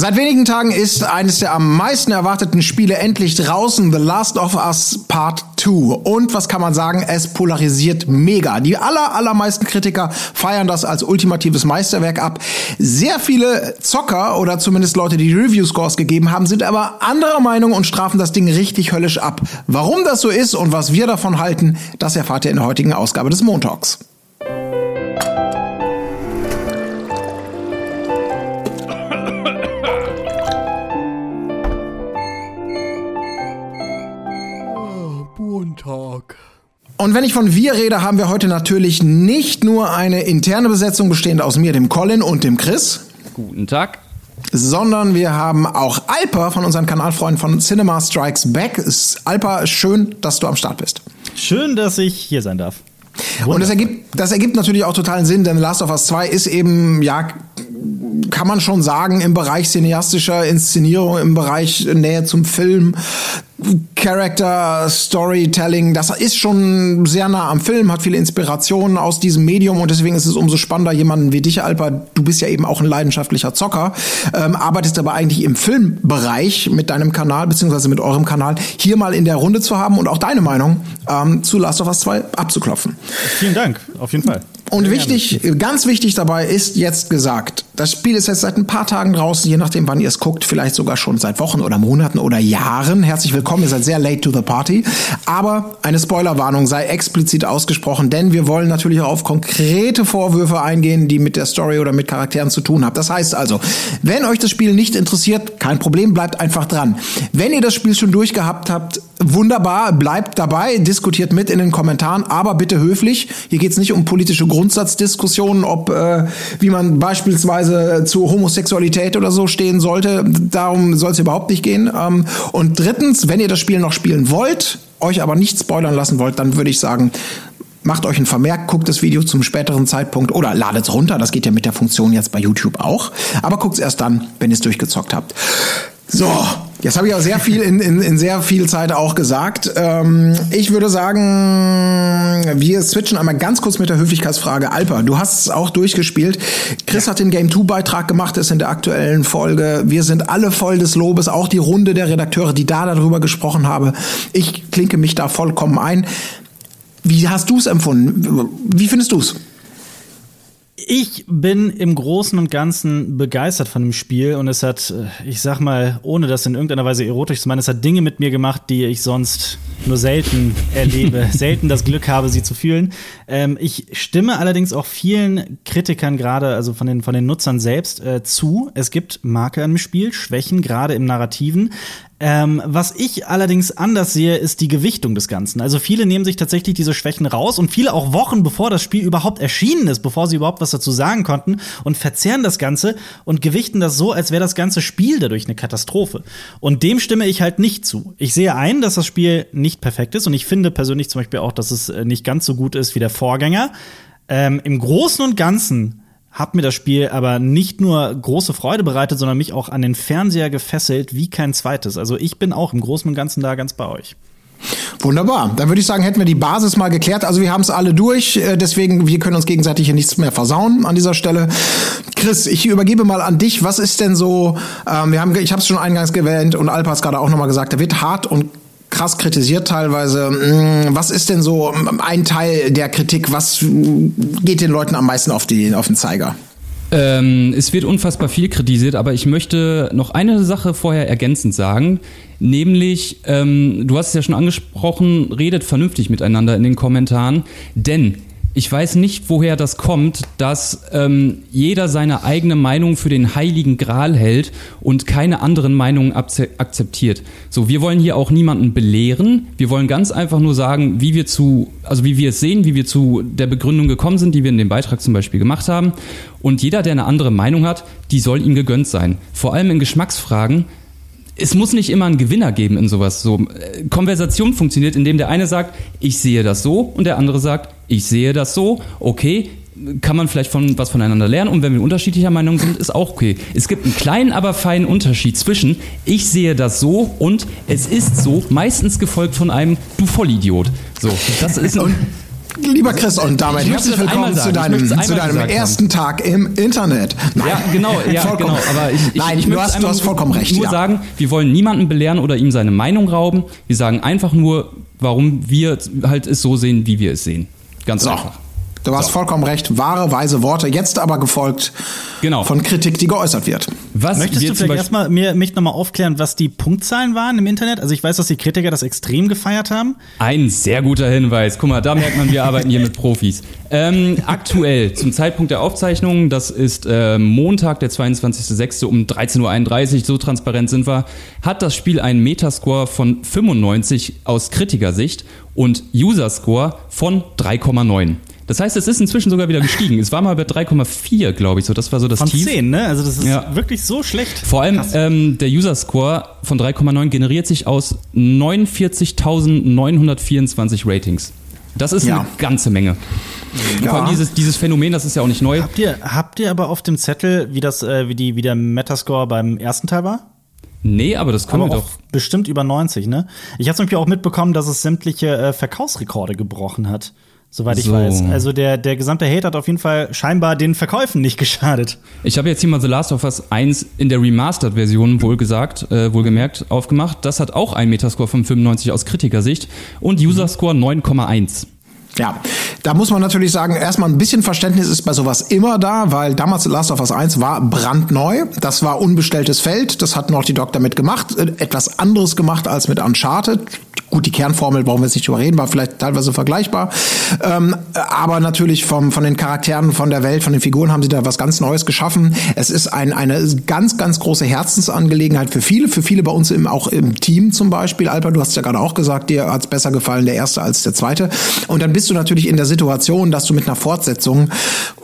Seit wenigen Tagen ist eines der am meisten erwarteten Spiele endlich draußen, The Last of Us Part 2. Und was kann man sagen? Es polarisiert mega. Die aller, allermeisten Kritiker feiern das als ultimatives Meisterwerk ab. Sehr viele Zocker oder zumindest Leute, die Review-Scores gegeben haben, sind aber anderer Meinung und strafen das Ding richtig höllisch ab. Warum das so ist und was wir davon halten, das erfahrt ihr in der heutigen Ausgabe des Montags. Und wenn ich von wir rede, haben wir heute natürlich nicht nur eine interne Besetzung bestehend aus mir, dem Colin und dem Chris. Guten Tag. Sondern wir haben auch Alper von unseren Kanalfreunden von Cinema Strikes Back. Alper, schön, dass du am Start bist. Schön, dass ich hier sein darf. Wundervoll. Und das ergibt, das ergibt natürlich auch totalen Sinn, denn Last of Us 2 ist eben, ja, kann man schon sagen, im Bereich cineastischer Inszenierung, im Bereich Nähe zum Film, Character Storytelling, das ist schon sehr nah am Film, hat viele Inspirationen aus diesem Medium und deswegen ist es umso spannender, jemanden wie dich, Alper, du bist ja eben auch ein leidenschaftlicher Zocker, ähm, arbeitest aber eigentlich im Filmbereich mit deinem Kanal, beziehungsweise mit eurem Kanal, hier mal in der Runde zu haben und auch deine Meinung ähm, zu Last of Us 2 abzuklopfen. Vielen Dank, auf jeden Fall. Und wichtig, ganz wichtig dabei ist jetzt gesagt, das Spiel ist jetzt seit ein paar Tagen draußen, je nachdem, wann ihr es guckt, vielleicht sogar schon seit Wochen oder Monaten oder Jahren. Herzlich willkommen, ihr seid sehr late to the party. Aber eine Spoilerwarnung sei explizit ausgesprochen, denn wir wollen natürlich auch auf konkrete Vorwürfe eingehen, die mit der Story oder mit Charakteren zu tun haben. Das heißt also, wenn euch das Spiel nicht interessiert, kein Problem, bleibt einfach dran. Wenn ihr das Spiel schon durchgehabt habt, wunderbar, bleibt dabei, diskutiert mit in den Kommentaren, aber bitte höflich. Hier geht es nicht um politische Gründe Grundsatzdiskussionen, ob äh, wie man beispielsweise zu Homosexualität oder so stehen sollte. Darum soll es überhaupt nicht gehen. Ähm, und drittens, wenn ihr das Spiel noch spielen wollt, euch aber nicht spoilern lassen wollt, dann würde ich sagen, macht euch ein Vermerk, guckt das Video zum späteren Zeitpunkt oder ladet es runter. Das geht ja mit der Funktion jetzt bei YouTube auch. Aber guckt es erst dann, wenn ihr es durchgezockt habt. So, jetzt habe ich auch sehr viel in, in, in sehr viel Zeit auch gesagt. Ähm, ich würde sagen, wir switchen einmal ganz kurz mit der Höflichkeitsfrage. Alper, du hast es auch durchgespielt. Chris ja. hat den Game 2 Beitrag gemacht, ist in der aktuellen Folge. Wir sind alle voll des Lobes, auch die Runde der Redakteure, die da darüber gesprochen habe. Ich klinke mich da vollkommen ein. Wie hast du es empfunden? Wie findest du es? Ich bin im Großen und Ganzen begeistert von dem Spiel und es hat, äh, ich sag mal, ohne das in irgendeiner Weise erotisch zu meinen, es hat Dinge mit mir gemacht, die ich sonst nur selten erlebe, selten das Glück habe, sie zu fühlen. Ähm, ich stimme allerdings auch vielen Kritikern gerade, also von den, von den Nutzern selbst, äh, zu. Es gibt Marke im Spiel, Schwächen, gerade im Narrativen. Ähm, was ich allerdings anders sehe, ist die Gewichtung des Ganzen. Also viele nehmen sich tatsächlich diese Schwächen raus und viele auch Wochen bevor das Spiel überhaupt erschienen ist, bevor sie überhaupt was dazu sagen konnten und verzehren das Ganze und gewichten das so, als wäre das ganze Spiel dadurch eine Katastrophe. Und dem stimme ich halt nicht zu. Ich sehe ein, dass das Spiel nicht perfekt ist und ich finde persönlich zum Beispiel auch, dass es äh, nicht ganz so gut ist wie der Vorgänger. Ähm, Im Großen und Ganzen hat mir das Spiel aber nicht nur große Freude bereitet, sondern mich auch an den Fernseher gefesselt wie kein zweites. Also ich bin auch im Großen und Ganzen da ganz bei euch. Wunderbar. Dann würde ich sagen, hätten wir die Basis mal geklärt. Also wir haben es alle durch, äh, deswegen wir können uns gegenseitig hier nichts mehr versauen an dieser Stelle. Chris, ich übergebe mal an dich. Was ist denn so? Ähm, wir haben, ich habe es schon eingangs gewählt und Alpa hat gerade auch nochmal gesagt, da wird hart und krass kritisiert teilweise. Mm, was ist denn so ein Teil der Kritik? Was geht den Leuten am meisten auf, die, auf den Zeiger? Ähm, es wird unfassbar viel kritisiert, aber ich möchte noch eine Sache vorher ergänzend sagen, nämlich, ähm, du hast es ja schon angesprochen, redet vernünftig miteinander in den Kommentaren, denn ich weiß nicht, woher das kommt, dass ähm, jeder seine eigene Meinung für den heiligen Gral hält und keine anderen Meinungen akzeptiert. So, wir wollen hier auch niemanden belehren. Wir wollen ganz einfach nur sagen, wie wir zu, also wie wir es sehen, wie wir zu der Begründung gekommen sind, die wir in dem Beitrag zum Beispiel gemacht haben. Und jeder, der eine andere Meinung hat, die soll ihm gegönnt sein. Vor allem in Geschmacksfragen es muss nicht immer einen Gewinner geben in sowas. So, äh, Konversation funktioniert, indem der eine sagt, ich sehe das so und der andere sagt, ich sehe das so. Okay, kann man vielleicht von was voneinander lernen und wenn wir unterschiedlicher Meinung sind, ist auch okay. Es gibt einen kleinen, aber feinen Unterschied zwischen ich sehe das so und es ist so, meistens gefolgt von einem du Vollidiot. So, das ist ein Lieber Chris, und damit herzlich willkommen zu deinem, zu deinem ersten haben. Tag im Internet. Nein. Ja, genau, ja, genau. Aber ich, ich, Nein, ich du, hast, du hast vollkommen recht. Nur ja. sagen, wir wollen niemanden belehren oder ihm seine Meinung rauben. Wir sagen einfach nur, warum wir halt es so sehen, wie wir es sehen. Ganz so. einfach. Du hast so. vollkommen recht. Wahre, weise Worte. Jetzt aber gefolgt genau. von Kritik, die geäußert wird. Was Möchtest du vielleicht erstmal mir, mich nochmal aufklären, was die Punktzahlen waren im Internet? Also ich weiß, dass die Kritiker das extrem gefeiert haben. Ein sehr guter Hinweis. Guck mal, da merkt man, wir arbeiten hier mit Profis. Ähm, aktuell, zum Zeitpunkt der Aufzeichnung, das ist äh, Montag, der 22.06. um 13.31 Uhr, so transparent sind wir, hat das Spiel einen Metascore von 95 aus Kritikersicht und User-Score von 3,9. Das heißt, es ist inzwischen sogar wieder gestiegen. Es war mal bei 3,4, glaube ich, so. Das war so das von Tief. 10, ne? Also das ist ja. wirklich so schlecht. Vor allem ähm, der User Score von 3,9 generiert sich aus 49.924 Ratings. Das ist ja. eine ganze Menge. Ja. Vor allem dieses, dieses Phänomen, das ist ja auch nicht neu. Habt ihr, habt ihr aber auf dem Zettel, wie das, äh, wie die, wie der Metascore beim ersten Teil war? Nee, aber das können aber wir doch. Bestimmt über 90, ne? Ich habe zum Beispiel auch mitbekommen, dass es sämtliche äh, Verkaufsrekorde gebrochen hat soweit ich so. weiß. Also der, der gesamte Hate hat auf jeden Fall scheinbar den Verkäufen nicht geschadet. Ich habe jetzt hier mal The Last of Us 1 in der Remastered-Version wohlgesagt, äh, wohlgemerkt, aufgemacht. Das hat auch einen Metascore von 95 aus Kritikersicht und User-Score 9,1. Ja, da muss man natürlich sagen, erstmal ein bisschen Verständnis ist bei sowas immer da, weil damals Last of Us 1 war brandneu. Das war unbestelltes Feld. Das hat Naughty Dog damit gemacht. Äh, etwas anderes gemacht als mit Uncharted. Gut, die Kernformel brauchen wir jetzt nicht drüber reden, war vielleicht teilweise vergleichbar. Ähm, aber natürlich vom, von den Charakteren, von der Welt, von den Figuren haben sie da was ganz Neues geschaffen. Es ist ein, eine ganz, ganz große Herzensangelegenheit für viele, für viele bei uns im, auch im Team zum Beispiel. Alper, du hast ja gerade auch gesagt, dir hat's besser gefallen, der erste als der zweite. Und dann bist du natürlich in der Situation, dass du mit einer Fortsetzung,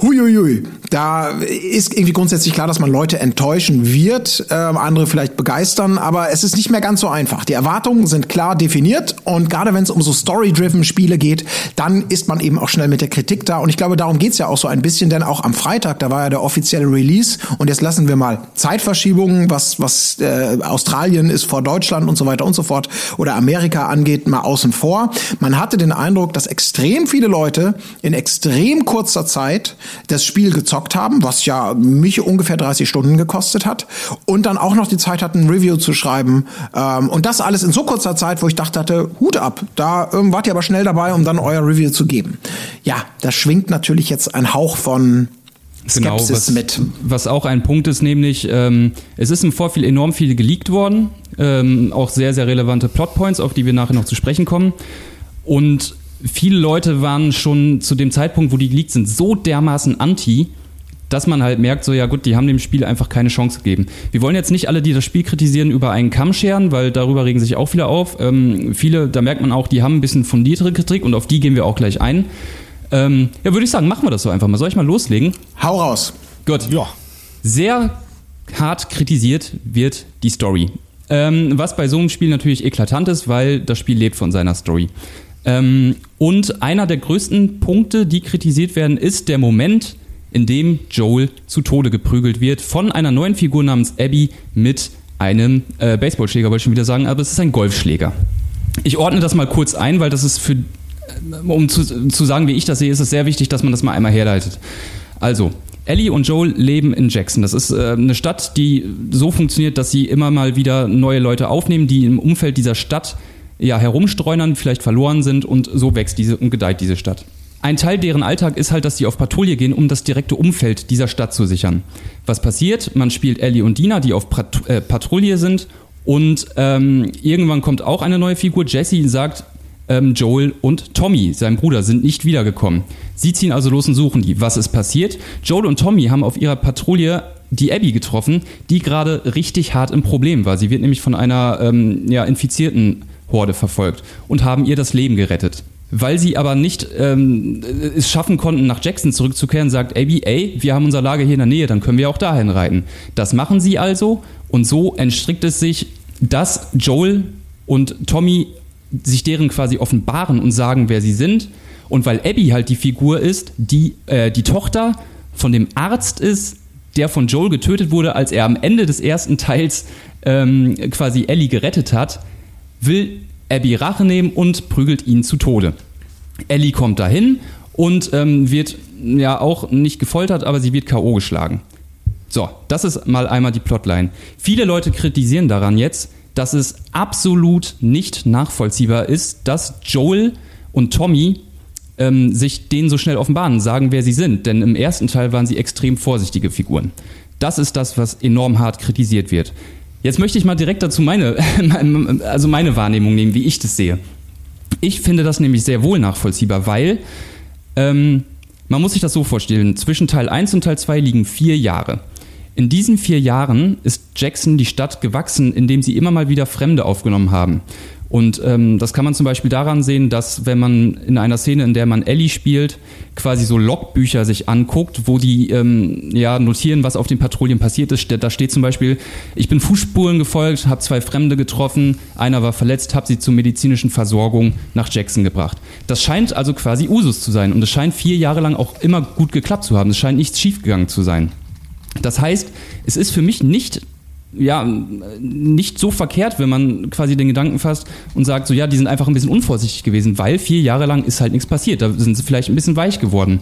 huiuiui, da ist irgendwie grundsätzlich klar, dass man Leute enttäuschen wird, äh, andere vielleicht begeistern, aber es ist nicht mehr ganz so einfach. Die Erwartungen sind klar definiert. Und gerade wenn es um so Story-driven Spiele geht, dann ist man eben auch schnell mit der Kritik da. Und ich glaube, darum geht's ja auch so ein bisschen, denn auch am Freitag, da war ja der offizielle Release. Und jetzt lassen wir mal Zeitverschiebungen, was, was äh, Australien ist vor Deutschland und so weiter und so fort oder Amerika angeht, mal außen vor. Man hatte den Eindruck, dass extrem viele Leute in extrem kurzer Zeit das Spiel gezockt haben, was ja mich ungefähr 30 Stunden gekostet hat. Und dann auch noch die Zeit hatten, ein Review zu schreiben. Ähm, und das alles in so kurzer Zeit, wo ich dachte, hatte, Hut ab. Da ähm, wart ihr aber schnell dabei, um dann euer Review zu geben. Ja, da schwingt natürlich jetzt ein Hauch von Genau, Skepsis genau, was, mit. Was auch ein Punkt ist, nämlich ähm, es ist im Vorfeld enorm viel geleakt worden, ähm, auch sehr, sehr relevante Plotpoints, auf die wir nachher noch zu sprechen kommen. Und viele Leute waren schon zu dem Zeitpunkt, wo die geleakt sind, so dermaßen anti, dass man halt merkt, so ja gut, die haben dem Spiel einfach keine Chance gegeben. Wir wollen jetzt nicht alle, die das Spiel kritisieren, über einen Kamm scheren, weil darüber regen sich auch viele auf. Ähm, viele, da merkt man auch, die haben ein bisschen fundiertere Kritik und auf die gehen wir auch gleich ein. Ähm, ja, würde ich sagen, machen wir das so einfach mal. Soll ich mal loslegen? Hau raus. Gut. Ja. Sehr hart kritisiert wird die Story. Ähm, was bei so einem Spiel natürlich eklatant ist, weil das Spiel lebt von seiner Story. Ähm, und einer der größten Punkte, die kritisiert werden, ist der Moment, in dem Joel zu Tode geprügelt wird von einer neuen Figur namens Abby mit einem äh, Baseballschläger, wollte ich schon wieder sagen, aber es ist ein Golfschläger. Ich ordne das mal kurz ein, weil das ist für, äh, um zu, zu sagen, wie ich das sehe, ist es sehr wichtig, dass man das mal einmal herleitet. Also, Ellie und Joel leben in Jackson. Das ist äh, eine Stadt, die so funktioniert, dass sie immer mal wieder neue Leute aufnehmen, die im Umfeld dieser Stadt ja herumstreunern, vielleicht verloren sind und so wächst diese und gedeiht diese Stadt. Ein Teil deren Alltag ist halt, dass sie auf Patrouille gehen, um das direkte Umfeld dieser Stadt zu sichern. Was passiert? Man spielt Ellie und Dina, die auf Pat äh, Patrouille sind und ähm, irgendwann kommt auch eine neue Figur. Jesse sagt, ähm, Joel und Tommy, sein Bruder, sind nicht wiedergekommen. Sie ziehen also los und suchen die. Was ist passiert? Joel und Tommy haben auf ihrer Patrouille die Abby getroffen, die gerade richtig hart im Problem war. Sie wird nämlich von einer ähm, ja, infizierten Horde verfolgt und haben ihr das Leben gerettet. Weil sie aber nicht ähm, es schaffen konnten, nach Jackson zurückzukehren, sagt Abby, ey, wir haben unser Lager hier in der Nähe, dann können wir auch dahin reiten. Das machen sie also und so entstrickt es sich, dass Joel und Tommy sich deren quasi offenbaren und sagen, wer sie sind. Und weil Abby halt die Figur ist, die äh, die Tochter von dem Arzt ist, der von Joel getötet wurde, als er am Ende des ersten Teils ähm, quasi Ellie gerettet hat, will Abby Rache nehmen und prügelt ihn zu Tode. Ellie kommt dahin und ähm, wird ja auch nicht gefoltert, aber sie wird K.O. geschlagen. So, das ist mal einmal die Plotline. Viele Leute kritisieren daran jetzt, dass es absolut nicht nachvollziehbar ist, dass Joel und Tommy ähm, sich denen so schnell offenbaren, sagen, wer sie sind. Denn im ersten Teil waren sie extrem vorsichtige Figuren. Das ist das, was enorm hart kritisiert wird. Jetzt möchte ich mal direkt dazu meine, also meine Wahrnehmung nehmen, wie ich das sehe. Ich finde das nämlich sehr wohl nachvollziehbar, weil ähm, man muss sich das so vorstellen, zwischen Teil 1 und Teil 2 liegen vier Jahre. In diesen vier Jahren ist Jackson die Stadt gewachsen, indem sie immer mal wieder Fremde aufgenommen haben. Und ähm, das kann man zum Beispiel daran sehen, dass wenn man in einer Szene, in der man Ellie spielt, quasi so Logbücher sich anguckt, wo die ähm, ja notieren, was auf den Patrouillen passiert ist. Da steht zum Beispiel, ich bin Fußspuren gefolgt, habe zwei Fremde getroffen, einer war verletzt, habe sie zur medizinischen Versorgung nach Jackson gebracht. Das scheint also quasi Usus zu sein und es scheint vier Jahre lang auch immer gut geklappt zu haben. Es scheint nichts schiefgegangen zu sein. Das heißt, es ist für mich nicht ja, nicht so verkehrt, wenn man quasi den Gedanken fasst und sagt, so ja, die sind einfach ein bisschen unvorsichtig gewesen, weil vier Jahre lang ist halt nichts passiert. Da sind sie vielleicht ein bisschen weich geworden.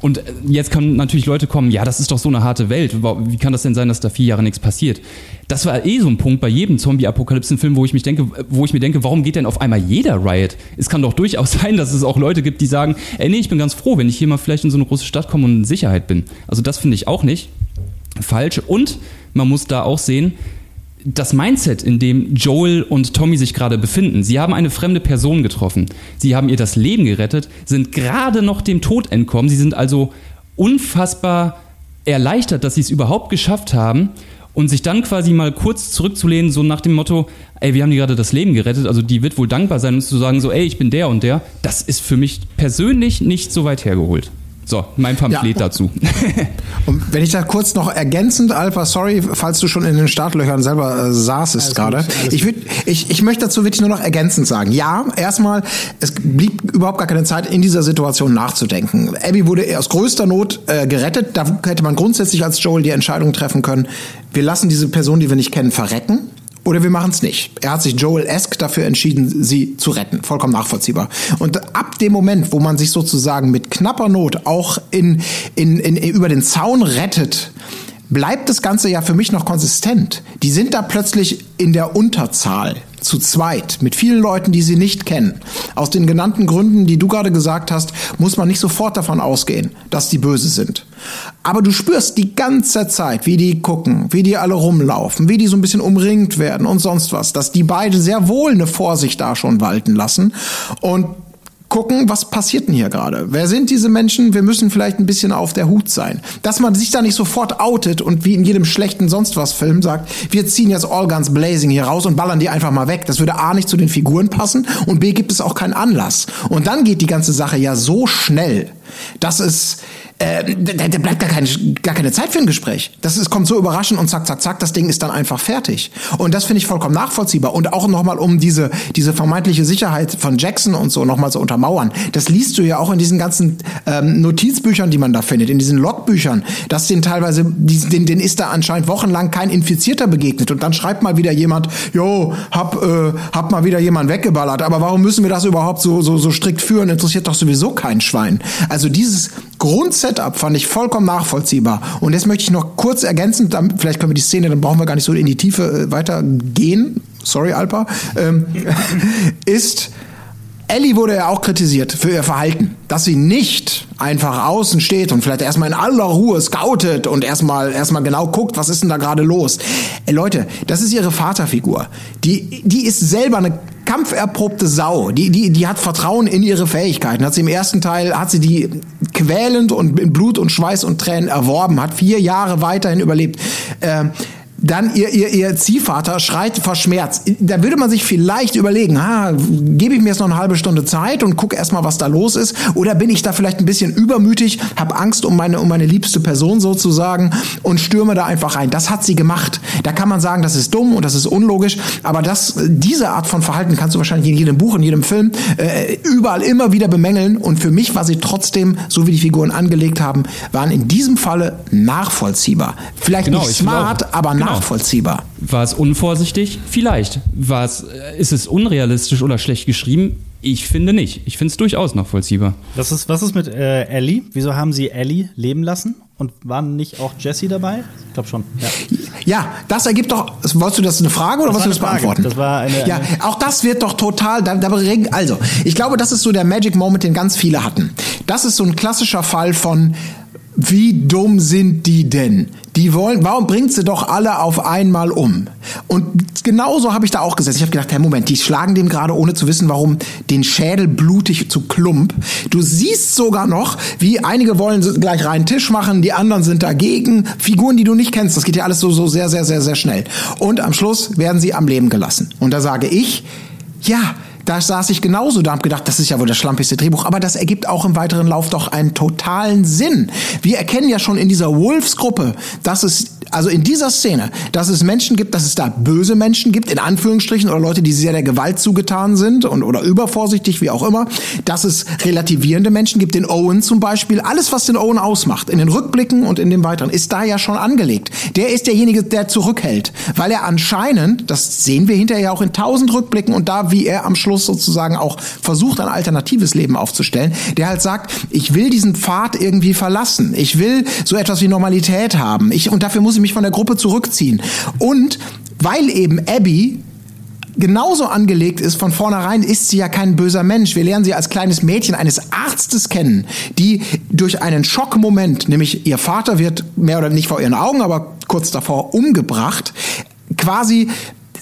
Und äh, jetzt können natürlich Leute kommen, ja, das ist doch so eine harte Welt. Wie kann das denn sein, dass da vier Jahre nichts passiert? Das war eh so ein Punkt bei jedem Zombie-Apokalypsen-Film, wo wo ich mir denke, warum geht denn auf einmal jeder Riot? Es kann doch durchaus sein, dass es auch Leute gibt, die sagen, ey, nee, ich bin ganz froh, wenn ich hier mal vielleicht in so eine große Stadt komme und in Sicherheit bin. Also das finde ich auch nicht falsch. Und man muss da auch sehen, das Mindset, in dem Joel und Tommy sich gerade befinden. Sie haben eine fremde Person getroffen. Sie haben ihr das Leben gerettet, sind gerade noch dem Tod entkommen. Sie sind also unfassbar erleichtert, dass sie es überhaupt geschafft haben und sich dann quasi mal kurz zurückzulehnen, so nach dem Motto, ey, wir haben die gerade das Leben gerettet, also die wird wohl dankbar sein und zu sagen, so, ey, ich bin der und der, das ist für mich persönlich nicht so weit hergeholt. So, mein Pamphlet ja. dazu. Und wenn ich da kurz noch ergänzend, Alpha, sorry, falls du schon in den Startlöchern selber äh, saßest gerade. Ich, würd, ich, ich möchte dazu wirklich nur noch ergänzend sagen. Ja, erstmal, es blieb überhaupt gar keine Zeit, in dieser Situation nachzudenken. Abby wurde aus größter Not äh, gerettet. Da hätte man grundsätzlich als Joel die Entscheidung treffen können, wir lassen diese Person, die wir nicht kennen, verrecken oder wir machen es nicht. Er hat sich Joel-esque dafür entschieden, sie zu retten. Vollkommen nachvollziehbar. Und ab dem Moment, wo man sich sozusagen mit knapper Not auch in, in, in, über den Zaun rettet, bleibt das Ganze ja für mich noch konsistent. Die sind da plötzlich in der Unterzahl zu zweit mit vielen Leuten, die sie nicht kennen. Aus den genannten Gründen, die du gerade gesagt hast, muss man nicht sofort davon ausgehen, dass die böse sind. Aber du spürst die ganze Zeit, wie die gucken, wie die alle rumlaufen, wie die so ein bisschen umringt werden und sonst was, dass die beide sehr wohl eine Vorsicht da schon walten lassen und gucken, was passiert denn hier gerade? Wer sind diese Menschen? Wir müssen vielleicht ein bisschen auf der Hut sein. Dass man sich da nicht sofort outet und wie in jedem schlechten sonst was Film sagt, wir ziehen jetzt All Guns Blazing hier raus und ballern die einfach mal weg. Das würde A nicht zu den Figuren passen und B gibt es auch keinen Anlass. Und dann geht die ganze Sache ja so schnell, dass es äh, da, da bleibt gar keine, gar keine Zeit für ein Gespräch. Das ist, kommt so überraschend und zack, zack, zack, das Ding ist dann einfach fertig. Und das finde ich vollkommen nachvollziehbar. Und auch nochmal, um diese, diese vermeintliche Sicherheit von Jackson und so nochmal zu untermauern. Das liest du ja auch in diesen ganzen ähm, Notizbüchern, die man da findet, in diesen Logbüchern, dass den teilweise, den, den ist da anscheinend wochenlang kein Infizierter begegnet. Und dann schreibt mal wieder jemand, jo, hab, äh, hab mal wieder jemand weggeballert. Aber warum müssen wir das überhaupt so, so, so strikt führen? Interessiert doch sowieso kein Schwein. Also dieses Grundsätzlich Setup fand ich vollkommen nachvollziehbar. Und jetzt möchte ich noch kurz ergänzen, dann, vielleicht können wir die Szene, dann brauchen wir gar nicht so in die Tiefe äh, weitergehen. Sorry, Alpa. Ähm, ist, Ellie wurde ja auch kritisiert für ihr Verhalten, dass sie nicht einfach außen steht und vielleicht erstmal in aller Ruhe scoutet und erstmal erstmal genau guckt, was ist denn da gerade los. Ey, Leute, das ist ihre Vaterfigur. Die die ist selber eine kampferprobte Sau. Die, die, die hat Vertrauen in ihre Fähigkeiten. Hat sie im ersten Teil, hat sie die quälend und in Blut und Schweiß und Tränen erworben, hat vier Jahre weiterhin überlebt. Äh, dann ihr, ihr, ihr Ziehvater schreit verschmerzt. Da würde man sich vielleicht überlegen, ah, gebe ich mir jetzt noch eine halbe Stunde Zeit und gucke erstmal, was da los ist? Oder bin ich da vielleicht ein bisschen übermütig, habe Angst um meine, um meine liebste Person sozusagen und stürme da einfach rein? Das hat sie gemacht. Da kann man sagen, das ist dumm und das ist unlogisch, aber das, diese Art von Verhalten kannst du wahrscheinlich in jedem Buch, in jedem Film, äh, überall immer wieder bemängeln. Und für mich war sie trotzdem, so wie die Figuren angelegt haben, waren in diesem Falle nachvollziehbar. Vielleicht genau, nicht smart, aber genau nachvollziehbar. War es unvorsichtig? Vielleicht. War es, ist es unrealistisch oder schlecht geschrieben? Ich finde nicht. Ich finde es durchaus nachvollziehbar. Was ist, was ist mit äh, Ellie? Wieso haben sie Ellie leben lassen? Und waren nicht auch Jesse dabei? Ich glaube schon. Ja. ja. das ergibt doch. Wolltest du das eine Frage oder das wolltest du das Frage. beantworten? Das war eine, ja, auch das wird doch total. Da, da, also, ich glaube, das ist so der Magic Moment, den ganz viele hatten. Das ist so ein klassischer Fall von wie dumm sind die denn? Die wollen, warum bringt sie doch alle auf einmal um? Und genauso habe ich da auch gesetzt. Ich habe gedacht, hey Moment, die schlagen dem gerade ohne zu wissen, warum den Schädel blutig zu Klump. Du siehst sogar noch, wie einige wollen gleich reinen Tisch machen, die anderen sind dagegen. Figuren, die du nicht kennst. Das geht ja alles so, so sehr, sehr, sehr, sehr schnell. Und am Schluss werden sie am Leben gelassen. Und da sage ich, ja, da saß ich genauso da und gedacht, das ist ja wohl das schlampigste Drehbuch, aber das ergibt auch im weiteren Lauf doch einen totalen Sinn. Wir erkennen ja schon in dieser Wolves-Gruppe, dass es, also in dieser Szene, dass es Menschen gibt, dass es da böse Menschen gibt, in Anführungsstrichen, oder Leute, die sehr der Gewalt zugetan sind und, oder übervorsichtig, wie auch immer, dass es relativierende Menschen gibt, den Owen zum Beispiel. Alles, was den Owen ausmacht, in den Rückblicken und in dem weiteren, ist da ja schon angelegt. Der ist derjenige, der zurückhält, weil er anscheinend, das sehen wir hinterher auch in tausend Rückblicken und da, wie er am Schluss sozusagen auch versucht, ein alternatives Leben aufzustellen, der halt sagt, ich will diesen Pfad irgendwie verlassen. Ich will so etwas wie Normalität haben. Ich, und dafür muss ich mich von der Gruppe zurückziehen. Und weil eben Abby genauso angelegt ist, von vornherein ist sie ja kein böser Mensch. Wir lernen sie als kleines Mädchen eines Arztes kennen, die durch einen Schockmoment, nämlich ihr Vater wird mehr oder nicht vor ihren Augen, aber kurz davor umgebracht, quasi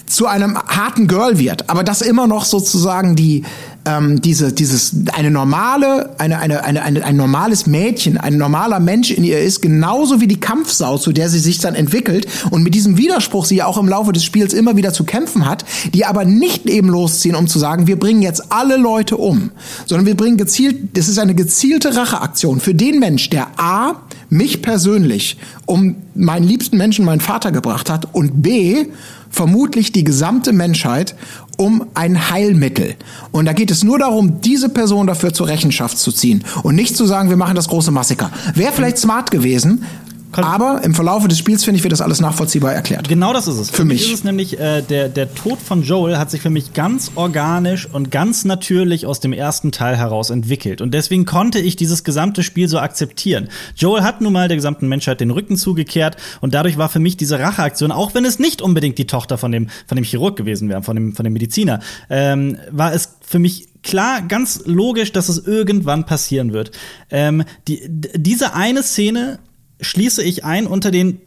zu einem harten Girl wird, aber das immer noch sozusagen die ähm, diese dieses eine normale eine, eine eine eine ein normales Mädchen ein normaler Mensch in ihr ist genauso wie die Kampfsau zu der sie sich dann entwickelt und mit diesem Widerspruch sie ja auch im Laufe des Spiels immer wieder zu kämpfen hat die aber nicht eben losziehen um zu sagen wir bringen jetzt alle Leute um sondern wir bringen gezielt das ist eine gezielte Racheaktion für den Mensch der a mich persönlich um meinen liebsten Menschen meinen Vater gebracht hat und b vermutlich die gesamte Menschheit um ein Heilmittel. Und da geht es nur darum, diese Person dafür zur Rechenschaft zu ziehen und nicht zu sagen, wir machen das große Massaker. Wäre vielleicht smart gewesen, aber im Verlauf des Spiels, finde ich, wird das alles nachvollziehbar erklärt. Genau das ist es. Für, für mich. ist es nämlich, äh, der, der Tod von Joel hat sich für mich ganz organisch und ganz natürlich aus dem ersten Teil heraus entwickelt. Und deswegen konnte ich dieses gesamte Spiel so akzeptieren. Joel hat nun mal der gesamten Menschheit den Rücken zugekehrt und dadurch war für mich diese Racheaktion, auch wenn es nicht unbedingt die Tochter von dem, von dem Chirurg gewesen wäre, von dem, von dem Mediziner, ähm, war es für mich klar, ganz logisch, dass es irgendwann passieren wird. Ähm, die, diese eine Szene schließe ich ein unter den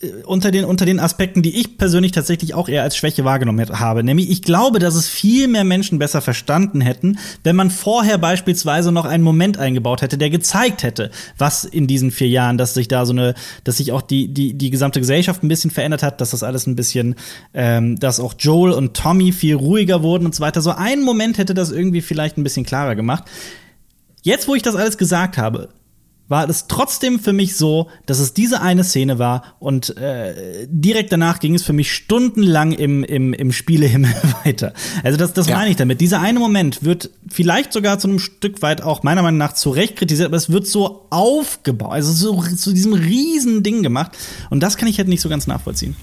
äh, unter den, unter den Aspekten, die ich persönlich tatsächlich auch eher als Schwäche wahrgenommen habe. Nämlich, ich glaube, dass es viel mehr Menschen besser verstanden hätten, wenn man vorher beispielsweise noch einen Moment eingebaut hätte, der gezeigt hätte, was in diesen vier Jahren, dass sich da so eine, dass sich auch die, die, die gesamte Gesellschaft ein bisschen verändert hat, dass das alles ein bisschen, ähm, dass auch Joel und Tommy viel ruhiger wurden und so weiter. So einen Moment hätte das irgendwie vielleicht ein bisschen klarer gemacht. Jetzt, wo ich das alles gesagt habe, war es trotzdem für mich so, dass es diese eine Szene war und äh, direkt danach ging es für mich stundenlang im, im, im Spielehimmel weiter. Also das, das ja. meine ich damit. Dieser eine Moment wird vielleicht sogar zu einem Stück weit auch meiner Meinung nach zu Recht kritisiert, aber es wird so aufgebaut, also so zu diesem riesen Ding gemacht und das kann ich halt nicht so ganz nachvollziehen.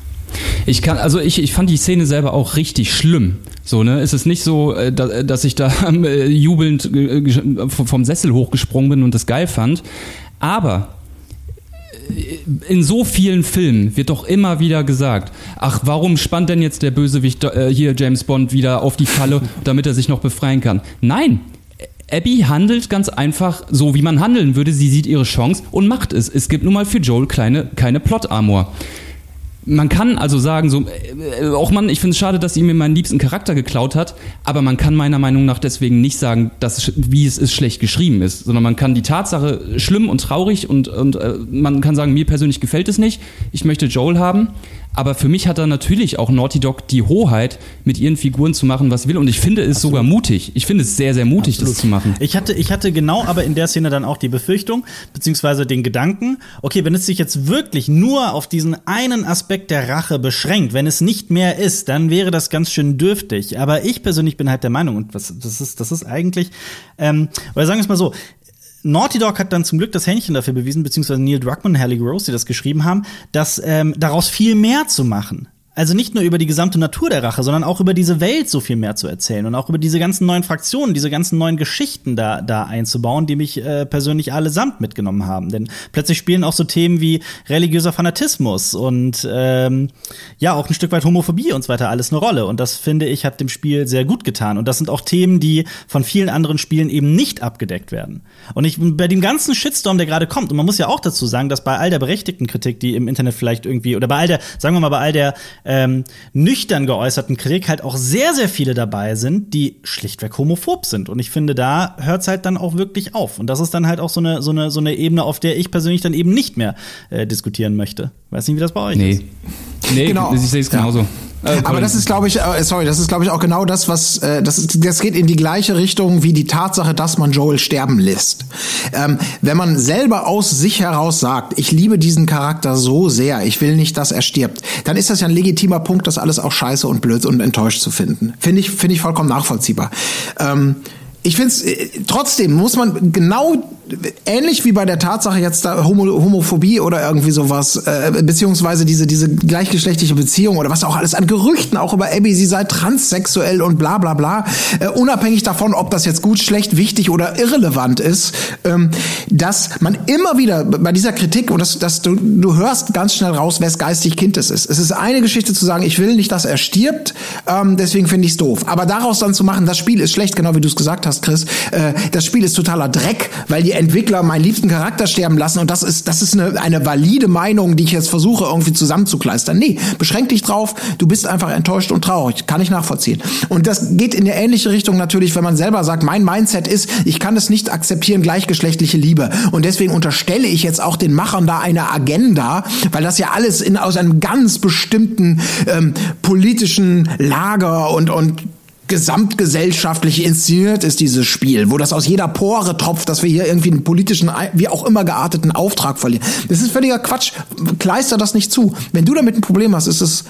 Ich kann, also ich, ich fand die Szene selber auch richtig schlimm. So, ne? Es ist nicht so, äh, dass ich da äh, jubelnd äh, vom Sessel hochgesprungen bin und das geil fand. Aber in so vielen Filmen wird doch immer wieder gesagt, ach, warum spannt denn jetzt der Bösewicht hier James Bond wieder auf die Falle, damit er sich noch befreien kann? Nein, Abby handelt ganz einfach so, wie man handeln würde. Sie sieht ihre Chance und macht es. Es gibt nun mal für Joel kleine, keine Plot-Armor man kann also sagen, so, äh, auch man, ich finde es schade, dass sie mir meinen liebsten Charakter geklaut hat, aber man kann meiner Meinung nach deswegen nicht sagen, dass wie es ist schlecht geschrieben ist, sondern man kann die Tatsache schlimm und traurig und, und äh, man kann sagen, mir persönlich gefällt es nicht, ich möchte Joel haben, aber für mich hat da natürlich auch Naughty Dog die Hoheit, mit ihren Figuren zu machen, was will. Und ich finde es Absolut. sogar mutig. Ich finde es sehr, sehr mutig, Absolut. das zu machen. Ich hatte, ich hatte genau aber in der Szene dann auch die Befürchtung, beziehungsweise den Gedanken, okay, wenn es sich jetzt wirklich nur auf diesen einen Aspekt der Rache beschränkt, wenn es nicht mehr ist, dann wäre das ganz schön dürftig. Aber ich persönlich bin halt der Meinung, und was, das ist, das ist eigentlich, ähm, oder sagen wir es mal so, Naughty Dog hat dann zum Glück das Händchen dafür bewiesen, beziehungsweise Neil Druckmann und Halle Gross, die das geschrieben haben, dass ähm, daraus viel mehr zu machen. Also nicht nur über die gesamte Natur der Rache, sondern auch über diese Welt so viel mehr zu erzählen und auch über diese ganzen neuen Fraktionen, diese ganzen neuen Geschichten da, da einzubauen, die mich äh, persönlich allesamt mitgenommen haben. Denn plötzlich spielen auch so Themen wie religiöser Fanatismus und ähm, ja, auch ein Stück weit Homophobie und so weiter alles eine Rolle. Und das finde ich hat dem Spiel sehr gut getan. Und das sind auch Themen, die von vielen anderen Spielen eben nicht abgedeckt werden. Und ich bei dem ganzen Shitstorm, der gerade kommt, und man muss ja auch dazu sagen, dass bei all der berechtigten Kritik, die im Internet vielleicht irgendwie, oder bei all der, sagen wir mal, bei all der ähm, nüchtern geäußerten Kritik halt auch sehr, sehr viele dabei sind, die schlichtweg homophob sind. Und ich finde, da hört es halt dann auch wirklich auf. Und das ist dann halt auch so eine, so eine, so eine Ebene, auf der ich persönlich dann eben nicht mehr äh, diskutieren möchte. Weiß nicht, wie das bei euch nee. ist. Nee, Genau. ich sehe es genauso. Ja. Äh, Aber das ist, glaube ich, äh, sorry, das ist, glaube ich, auch genau das, was äh, das, ist, das geht in die gleiche Richtung wie die Tatsache, dass man Joel sterben lässt. Ähm, wenn man selber aus sich heraus sagt, ich liebe diesen Charakter so sehr, ich will nicht, dass er stirbt, dann ist das ja ein legitimer Punkt, das alles auch scheiße und blöd und enttäuscht zu finden. Finde ich, finde ich vollkommen nachvollziehbar. Ähm, ich finde es trotzdem muss man genau ähnlich wie bei der Tatsache jetzt da Homo, Homophobie oder irgendwie sowas äh, beziehungsweise diese diese gleichgeschlechtliche Beziehung oder was auch alles an Gerüchten auch über Abby sie sei transsexuell und bla bla bla äh, unabhängig davon ob das jetzt gut schlecht wichtig oder irrelevant ist ähm, dass man immer wieder bei dieser Kritik und das, das du, du hörst ganz schnell raus wes geistig Kind es ist. Es ist eine Geschichte zu sagen ich will nicht dass er stirbt ähm, deswegen finde ich es doof. Aber daraus dann zu machen das Spiel ist schlecht genau wie du es gesagt hast Chris äh, das Spiel ist totaler Dreck weil die Entwickler meinen liebsten Charakter sterben lassen und das ist das ist eine, eine valide Meinung, die ich jetzt versuche irgendwie zusammenzukleistern. Nee, beschränk dich drauf, du bist einfach enttäuscht und traurig, kann ich nachvollziehen. Und das geht in eine ähnliche Richtung natürlich, wenn man selber sagt, mein Mindset ist, ich kann es nicht akzeptieren gleichgeschlechtliche Liebe und deswegen unterstelle ich jetzt auch den Machern da eine Agenda, weil das ja alles in aus einem ganz bestimmten ähm, politischen Lager und und gesamtgesellschaftlich inszeniert ist dieses Spiel, wo das aus jeder Pore tropft, dass wir hier irgendwie einen politischen, wie auch immer gearteten Auftrag verlieren. Das ist völliger Quatsch. Kleister das nicht zu. Wenn du damit ein Problem hast, ist es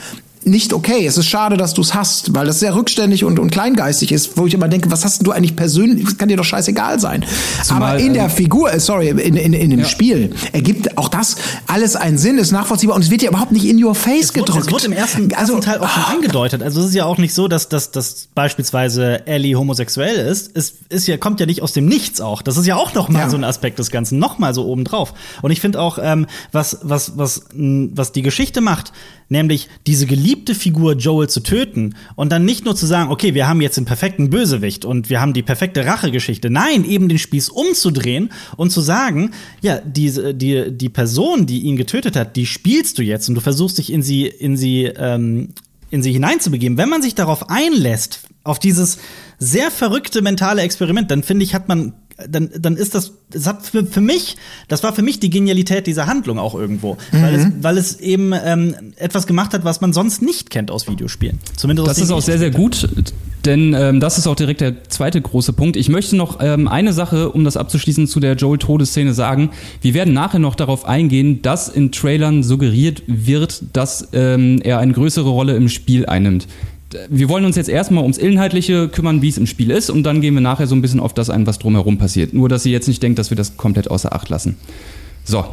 nicht okay. Es ist schade, dass du es hast, weil das sehr rückständig und, und kleingeistig ist, wo ich immer denke, was hast denn du eigentlich persönlich? Das kann dir doch scheißegal sein. Zumal, Aber in der ähm, Figur, äh, sorry, in, in, in dem Ja. Spiel ergibt auch das alles einen Sinn, ist nachvollziehbar und es wird ja überhaupt nicht in your face Es wurde, gedrückt. es wurde im ersten, also, ersten Teil auch schon ah, angedeutet. Also es ist ja auch nicht so, dass, dass, dass beispielsweise Ellie homosexuell ist. Es ist ja, kommt ja nicht aus dem Nichts auch. Das ist ja auch noch mal Ja. so ein Aspekt des Ganzen, noch mal so obendrauf. Und ich finde auch, ähm, was, was, was, was die Geschichte macht, nämlich diese geliebte Figur Joel zu töten und dann nicht nur zu sagen, okay, wir haben jetzt den perfekten Bösewicht und wir haben die perfekte Rachegeschichte. Nein, eben den Spieß umzudrehen und zu sagen, ja, diese, die, die Person, die ihn getötet hat, die spielst du jetzt und du versuchst dich in sie, in sie, ähm, in sie hineinzubegeben. Wenn man sich darauf einlässt, auf dieses sehr verrückte mentale Experiment, dann finde ich, hat man dann, dann ist das, das hat für, für mich, das war für mich die Genialität dieser Handlung auch irgendwo, weil, es, weil es eben ähm, etwas gemacht hat, was man sonst nicht kennt aus Videospielen. Zumindest aus Das ist auch sehr, sehr gut, denn ähm, das ist auch direkt der zweite große Punkt. Ich möchte noch ähm, eine Sache, um das abzuschließen, zu der Joel-Todesszene sagen. Wir werden nachher noch darauf eingehen, dass in Trailern suggeriert wird, dass ähm, er eine größere Rolle im Spiel einnimmt. Wir wollen uns jetzt erstmal ums Inhaltliche kümmern, wie es im Spiel ist, und dann gehen wir nachher so ein bisschen auf das ein, was drumherum passiert. Nur, dass ihr jetzt nicht denkt, dass wir das komplett außer Acht lassen. So,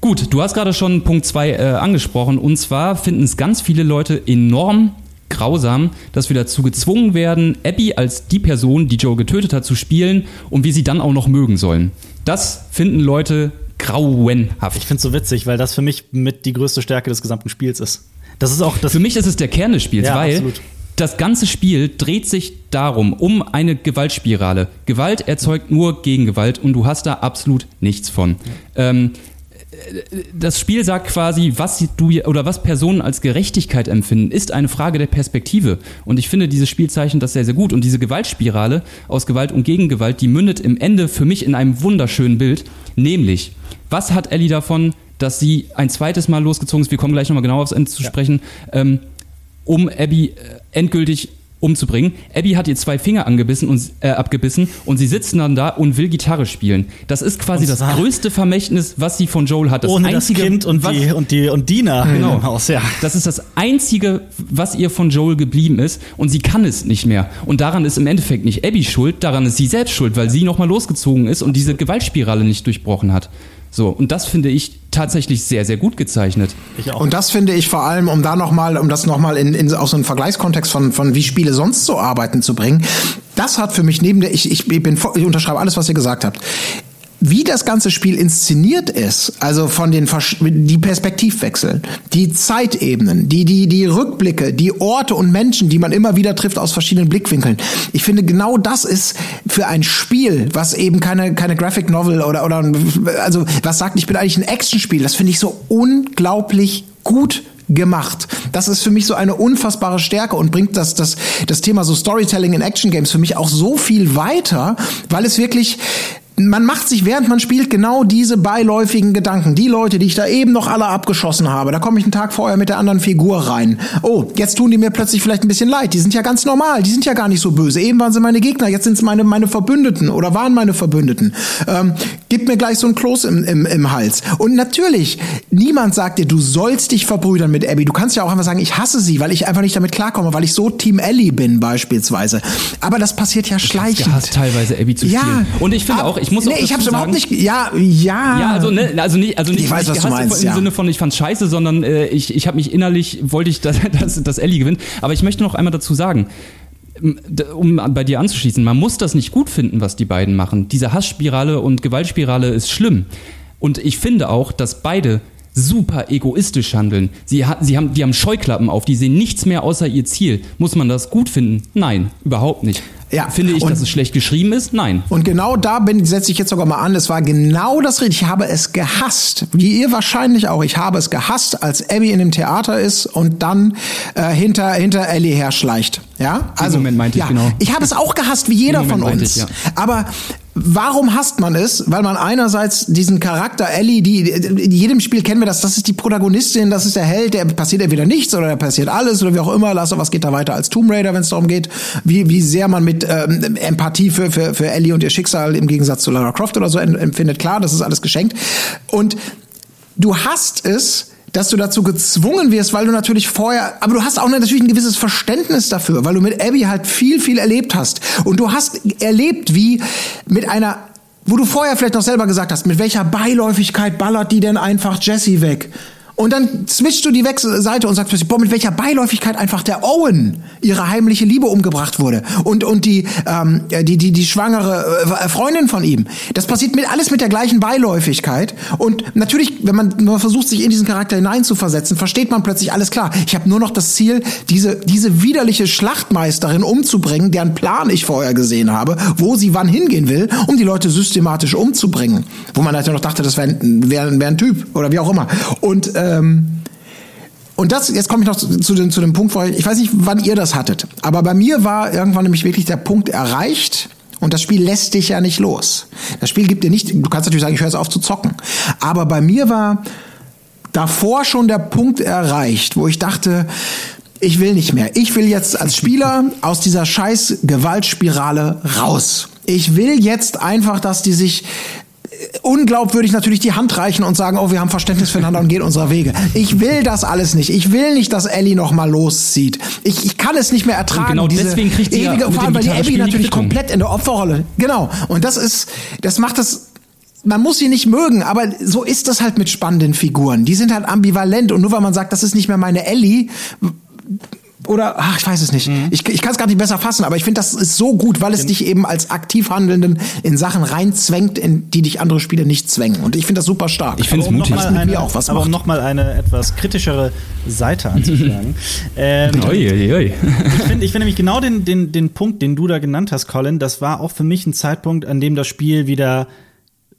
Gut, du hast gerade schon Punkt 2 äh, angesprochen und zwar finden es ganz viele Leute enorm grausam, dass wir dazu gezwungen werden, Abby als die Person, die Joe getötet hat, zu spielen und wir sie dann auch noch mögen sollen. Das finden Leute grauenhaft. Ich finde es so witzig, weil das für mich mit die größte Stärke des gesamten Spiels ist. Das ist auch das. Für mich ist es der Kern des Spiels, Ja, weil absolut. das ganze Spiel dreht sich darum, um eine Gewaltspirale. Gewalt erzeugt nur Gegengewalt und du hast da absolut nichts von. Ähm, das Spiel sagt quasi, was du oder was Personen als Gerechtigkeit empfinden, ist eine Frage der Perspektive. Und ich finde, dieses Spiel zeichnet das sehr, sehr gut. Und diese Gewaltspirale aus Gewalt und Gegengewalt, die mündet im Ende für mich in einem wunderschönen Bild. Nämlich, was hat Ellie davon, dass sie ein zweites Mal losgezogen ist? Wir kommen gleich nochmal genau aufs Ende zu sprechen. Ähm, um Abby äh, endgültig umzubringen. Abby hat ihr zwei Finger angebissen und, äh, abgebissen und sie sitzen dann da und will Gitarre spielen. Das ist quasi das größte Vermächtnis, was sie von Joel hat. Das ohne das Kind und was, die und die und Dina Genau. im Haus, ja. Das ist das einzige, was ihr von Joel geblieben ist und sie kann es nicht mehr. Und daran ist im Endeffekt nicht Abby schuld, daran ist sie selbst schuld, weil sie nochmal losgezogen ist und diese Gewaltspirale nicht durchbrochen hat. So, und das finde ich tatsächlich sehr, sehr gut gezeichnet. Ich auch. Und das finde ich vor allem, um da nochmal, um das nochmal in, in aus so einem Vergleichskontext von, von wie Spiele sonst so arbeiten zu bringen, das hat für mich neben der, ich, ich, bin, ich unterschreibe alles, was ihr gesagt habt wie das ganze Spiel inszeniert ist, also von den die Perspektivwechsel, die Zeitebenen, die die die Rückblicke, die Orte und Menschen, die man immer wieder trifft aus verschiedenen Blickwinkeln. Ich finde genau das ist für ein Spiel, was eben keine keine Graphic Novel oder oder also was sagt, ich bin eigentlich ein Actionspiel, das finde ich so unglaublich gut gemacht. Das ist für mich so eine unfassbare Stärke und bringt das, das, das Thema so Storytelling in Action Games für mich auch so viel weiter, weil es wirklich, man macht sich, während man spielt, genau diese beiläufigen Gedanken. Die Leute, die ich da eben noch alle abgeschossen habe, da komme ich einen Tag vorher mit der anderen Figur rein. Oh, jetzt tun die mir plötzlich vielleicht ein bisschen leid. Die sind ja ganz normal, die sind ja gar nicht so böse. Eben waren sie meine Gegner, jetzt sind es meine, meine Verbündeten oder waren meine Verbündeten. Ähm, gib mir gleich so ein Kloß im, im, im Hals. Und natürlich, niemand sagt dir, du sollst dich verbrüdern mit Abby. Du kannst ja auch einfach sagen, ich hasse sie, weil ich einfach nicht damit klarkomme, weil ich so Team Ellie bin beispielsweise. Aber das passiert ja schleichend. Ich gehasst, teilweise Abby zu spielen. Ja, und ich finde auch, ich muss nee, ich hab's überhaupt nicht. Ja, ja. Ja, also ne, also nicht, also nicht, ich weiß, was du meinst, im ja. Sinne von ich fand's scheiße, sondern äh, ich, ich habe mich innerlich wollte ich, dass, dass, dass Ellie gewinnt. Aber ich möchte noch einmal dazu sagen um bei dir anzuschließen, man muss das nicht gut finden, was die beiden machen. Diese Hassspirale und Gewaltspirale ist schlimm. Und ich finde auch, dass beide super egoistisch handeln. Sie, sie haben, die haben Scheuklappen auf, die sehen nichts mehr außer ihr Ziel. Muss man das gut finden? Nein, überhaupt nicht. Ja. Finde ich, und, dass es schlecht geschrieben ist? Nein. Und genau da bin, setze ich jetzt sogar mal an. Es war genau das Richtige. Ich habe es gehasst. Wie ihr wahrscheinlich auch. Ich habe es gehasst, als Abby in dem Theater ist und dann äh, hinter, hinter Ellie herschleicht. Ja? Also, Moment meinte ja, ich genau. Ich habe es auch gehasst, wie jeder von uns. Ich, ja. Aber Warum hasst man es? Weil man einerseits diesen Charakter Ellie, die in jedem Spiel kennen wir das, das ist die Protagonistin, das ist der Held, der passiert entweder nichts oder der passiert alles oder wie auch immer. Lass was geht da weiter als Tomb Raider, wenn es darum geht, wie, wie sehr man mit ähm, Empathie für, für, für Ellie und ihr Schicksal im Gegensatz zu Lara Croft oder so empfindet. Klar, das ist alles geschenkt. Und du hast es, dass du dazu gezwungen wirst, weil du natürlich vorher, aber du hast auch natürlich ein gewisses Verständnis dafür, weil du mit Abby halt viel, viel erlebt hast. Und du hast erlebt, wie mit einer, wo du vorher vielleicht noch selber gesagt hast, mit welcher Beiläufigkeit ballert die denn einfach Jesse weg? Und dann switchst du die Wechselseite und sagst plötzlich, boah, mit welcher Beiläufigkeit einfach der Owen, ihre heimliche Liebe umgebracht wurde. Und, und die, ähm, die, die, die schwangere äh, Freundin von ihm. Das passiert mit, alles mit der gleichen Beiläufigkeit. Und natürlich, wenn man, wenn man versucht, sich in diesen Charakter hineinzuversetzen, versteht man plötzlich alles klar. Ich habe nur noch das Ziel, diese, diese widerliche Schlachtmeisterin umzubringen, deren Plan ich vorher gesehen habe, wo sie wann hingehen will, um die Leute systematisch umzubringen. Wo man halt noch dachte, das wäre wär, wär ein Typ oder wie auch immer. Und ähm, und das, jetzt komme ich noch zu, zu, dem, zu dem Punkt, ich weiß nicht, wann ihr das hattet, aber bei mir war irgendwann nämlich wirklich der Punkt erreicht, und das Spiel lässt dich ja nicht los. Das Spiel gibt dir nicht, du kannst natürlich sagen, ich höre jetzt auf zu zocken. Aber bei mir war davor schon der Punkt erreicht, wo ich dachte, ich will nicht mehr. Ich will jetzt als Spieler aus dieser scheiß Gewaltspirale raus. Ich will jetzt einfach, dass die sich unglaubwürdig natürlich die Hand reichen und sagen, oh, wir haben Verständnis füreinander und gehen unserer Wege. Ich will das alles nicht. Ich will nicht, dass Ellie noch mal loszieht. Ich, ich kann es nicht mehr ertragen. Und genau diese deswegen kriegt sie ewige, ja vor allem, weil die Abby natürlich komplett in der Opferrolle. Genau. Und das ist, das macht das man muss sie nicht mögen, aber so ist das halt mit spannenden Figuren. Die sind halt ambivalent und nur weil man sagt, das ist nicht mehr meine Ellie, oder ach, ich weiß es nicht. Mhm. Ich, ich kann es gar nicht besser fassen, aber ich finde, das ist so gut, weil es dich eben als aktiv Handelnden in Sachen reinzwängt, in die dich andere Spiele nicht zwängen. Und ich finde das super stark. Ich finde es mutig. Eine, mit mir auch was aber macht. um nochmal eine etwas kritischere Seite anzuschlagen. ähm, oi, oi, oi. ich finde ich find nämlich genau den, den, den Punkt, den du da genannt hast, Colin, das war auch für mich ein Zeitpunkt, an dem das Spiel wieder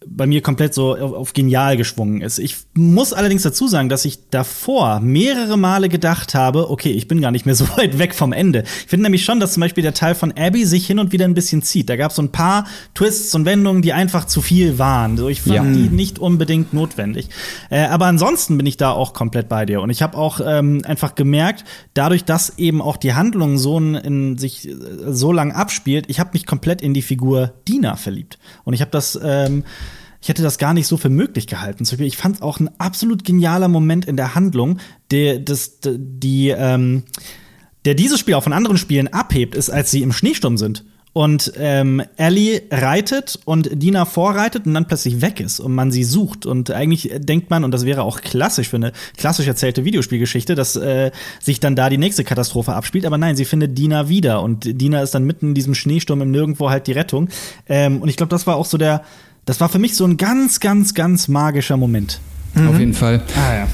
bei mir komplett so auf, auf, genial geschwungen ist. Ich muss allerdings dazu sagen, dass ich davor mehrere Male gedacht habe, okay, ich bin gar nicht mehr so weit weg vom Ende. Ich finde nämlich schon, dass zum Beispiel der Teil von Abby sich hin und wieder ein bisschen zieht. Da gab es so ein paar Twists und Wendungen, die einfach zu viel waren. So, ich fand ja. die nicht unbedingt notwendig. Äh, aber ansonsten bin ich da auch komplett bei dir. Und ich habe auch ähm, einfach gemerkt, dadurch, dass eben auch die Handlung so in, in sich äh, so lang abspielt, ich habe mich komplett in die Figur Dina verliebt. Und ich habe das ähm, ich hätte das gar nicht so für möglich gehalten. Ich fand es auch ein absolut genialer Moment in der Handlung, der, das, die, ähm, der dieses Spiel auch von anderen Spielen abhebt, ist, als sie im Schneesturm sind und ähm, Ellie reitet und Dina vorreitet und dann plötzlich weg ist und man sie sucht. Und eigentlich denkt man, und das wäre auch klassisch für eine klassisch erzählte Videospielgeschichte, dass äh, sich dann da die nächste Katastrophe abspielt. Aber nein, sie findet Dina wieder und Dina ist dann mitten in diesem Schneesturm im Nirgendwo halt die Rettung. Ähm, und ich glaube, das war auch so der, das war für mich so ein ganz, ganz, ganz magischer Moment. Mhm. Auf jeden Fall. Ah, ja.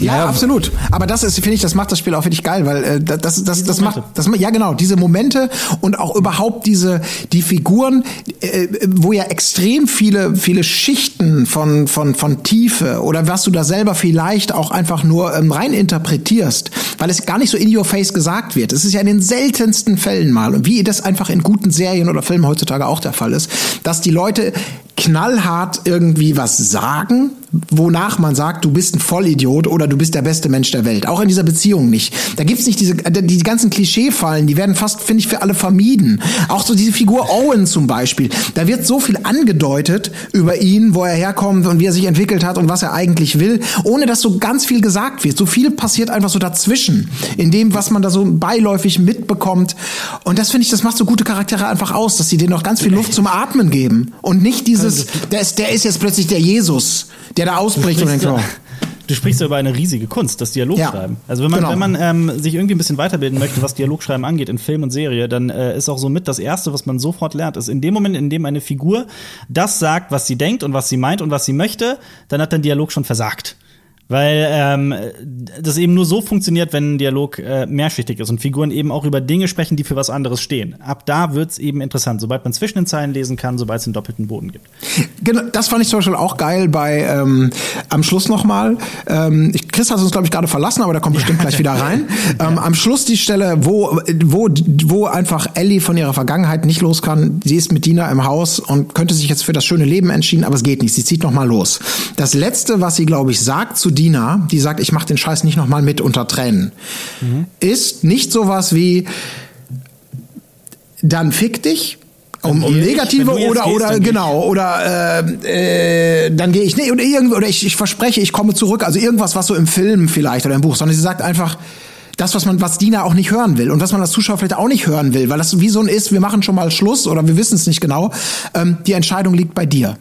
Ja, ja, absolut. Aber das ist, finde ich, das macht das Spiel auch wirklich geil, weil äh, das, das, das, das macht, das, ja genau, diese Momente und auch überhaupt diese, die Figuren, äh, wo ja extrem viele, viele Schichten von, von, von Tiefe oder was du da selber vielleicht auch einfach nur ähm, rein interpretierst, weil es gar nicht so in your face gesagt wird. Es ist ja in den seltensten Fällen mal, und wie das einfach in guten Serien oder Filmen heutzutage auch der Fall ist, dass die Leute knallhart irgendwie was sagen, wonach man sagt, du bist ein Vollidiot oder du bist der beste Mensch der Welt. Auch in dieser Beziehung nicht. Da gibt's nicht diese, die ganzen Klischeefallen, die werden fast, finde ich, für alle vermieden. Auch so diese Figur Owen zum Beispiel. Da wird so viel angedeutet über ihn, wo er herkommt und wie er sich entwickelt hat und was er eigentlich will, ohne dass so ganz viel gesagt wird. So viel passiert einfach so dazwischen, in dem, was man da so beiläufig mitbekommt. Und das finde ich, das macht so gute Charaktere einfach aus, dass sie denen noch ganz viel Luft zum Atmen geben und nicht dieses, der ist, der ist jetzt plötzlich der Jesus, der da ausbricht und denkt, oh. Du sprichst ja über eine riesige Kunst, das Dialogschreiben. Ja, also wenn man, genau. wenn man ähm, sich irgendwie ein bisschen weiterbilden möchte, was Dialogschreiben angeht in Film und Serie, dann äh, ist auch so mit das Erste, was man sofort lernt, ist in dem Moment, in dem eine Figur das sagt, was sie denkt und was sie meint und was sie möchte, dann hat der Dialog schon versagt. Weil ähm, das eben nur so funktioniert, wenn ein Dialog äh, mehrschichtig ist und Figuren eben auch über Dinge sprechen, die für was anderes stehen. Ab da wird's eben interessant, sobald man zwischen den Zeilen lesen kann, sobald es einen doppelten Boden gibt. Genau, das fand ich zum Beispiel auch geil bei ähm, am Schluss nochmal. Ähm, Chris hat uns, glaube ich, gerade verlassen, aber der kommt bestimmt gleich wieder rein. Ähm, am Schluss die Stelle, wo, wo, wo einfach Ellie von ihrer Vergangenheit nicht los kann. Sie ist mit Dina im Haus und könnte sich jetzt für das schöne Leben entschieden, aber es geht nicht. Sie zieht nochmal los. Das Letzte, was sie, glaube ich, sagt zu Dina, die sagt, ich mach den Scheiß nicht nochmal mit unter Tränen, ist nicht sowas wie dann fick dich. Um, um negative oder gehst, oder genau oder äh, äh, dann gehe ich nee oder irgendwie oder ich, ich verspreche ich komme zurück. Also irgendwas was so im Film vielleicht oder im Buch sondern sie sagt einfach das was man was Dina auch nicht hören will und was man als Zuschauer vielleicht auch nicht hören will weil das wie so ein ist wir machen schon mal Schluss oder wir wissen es nicht genau ähm, die Entscheidung liegt bei dir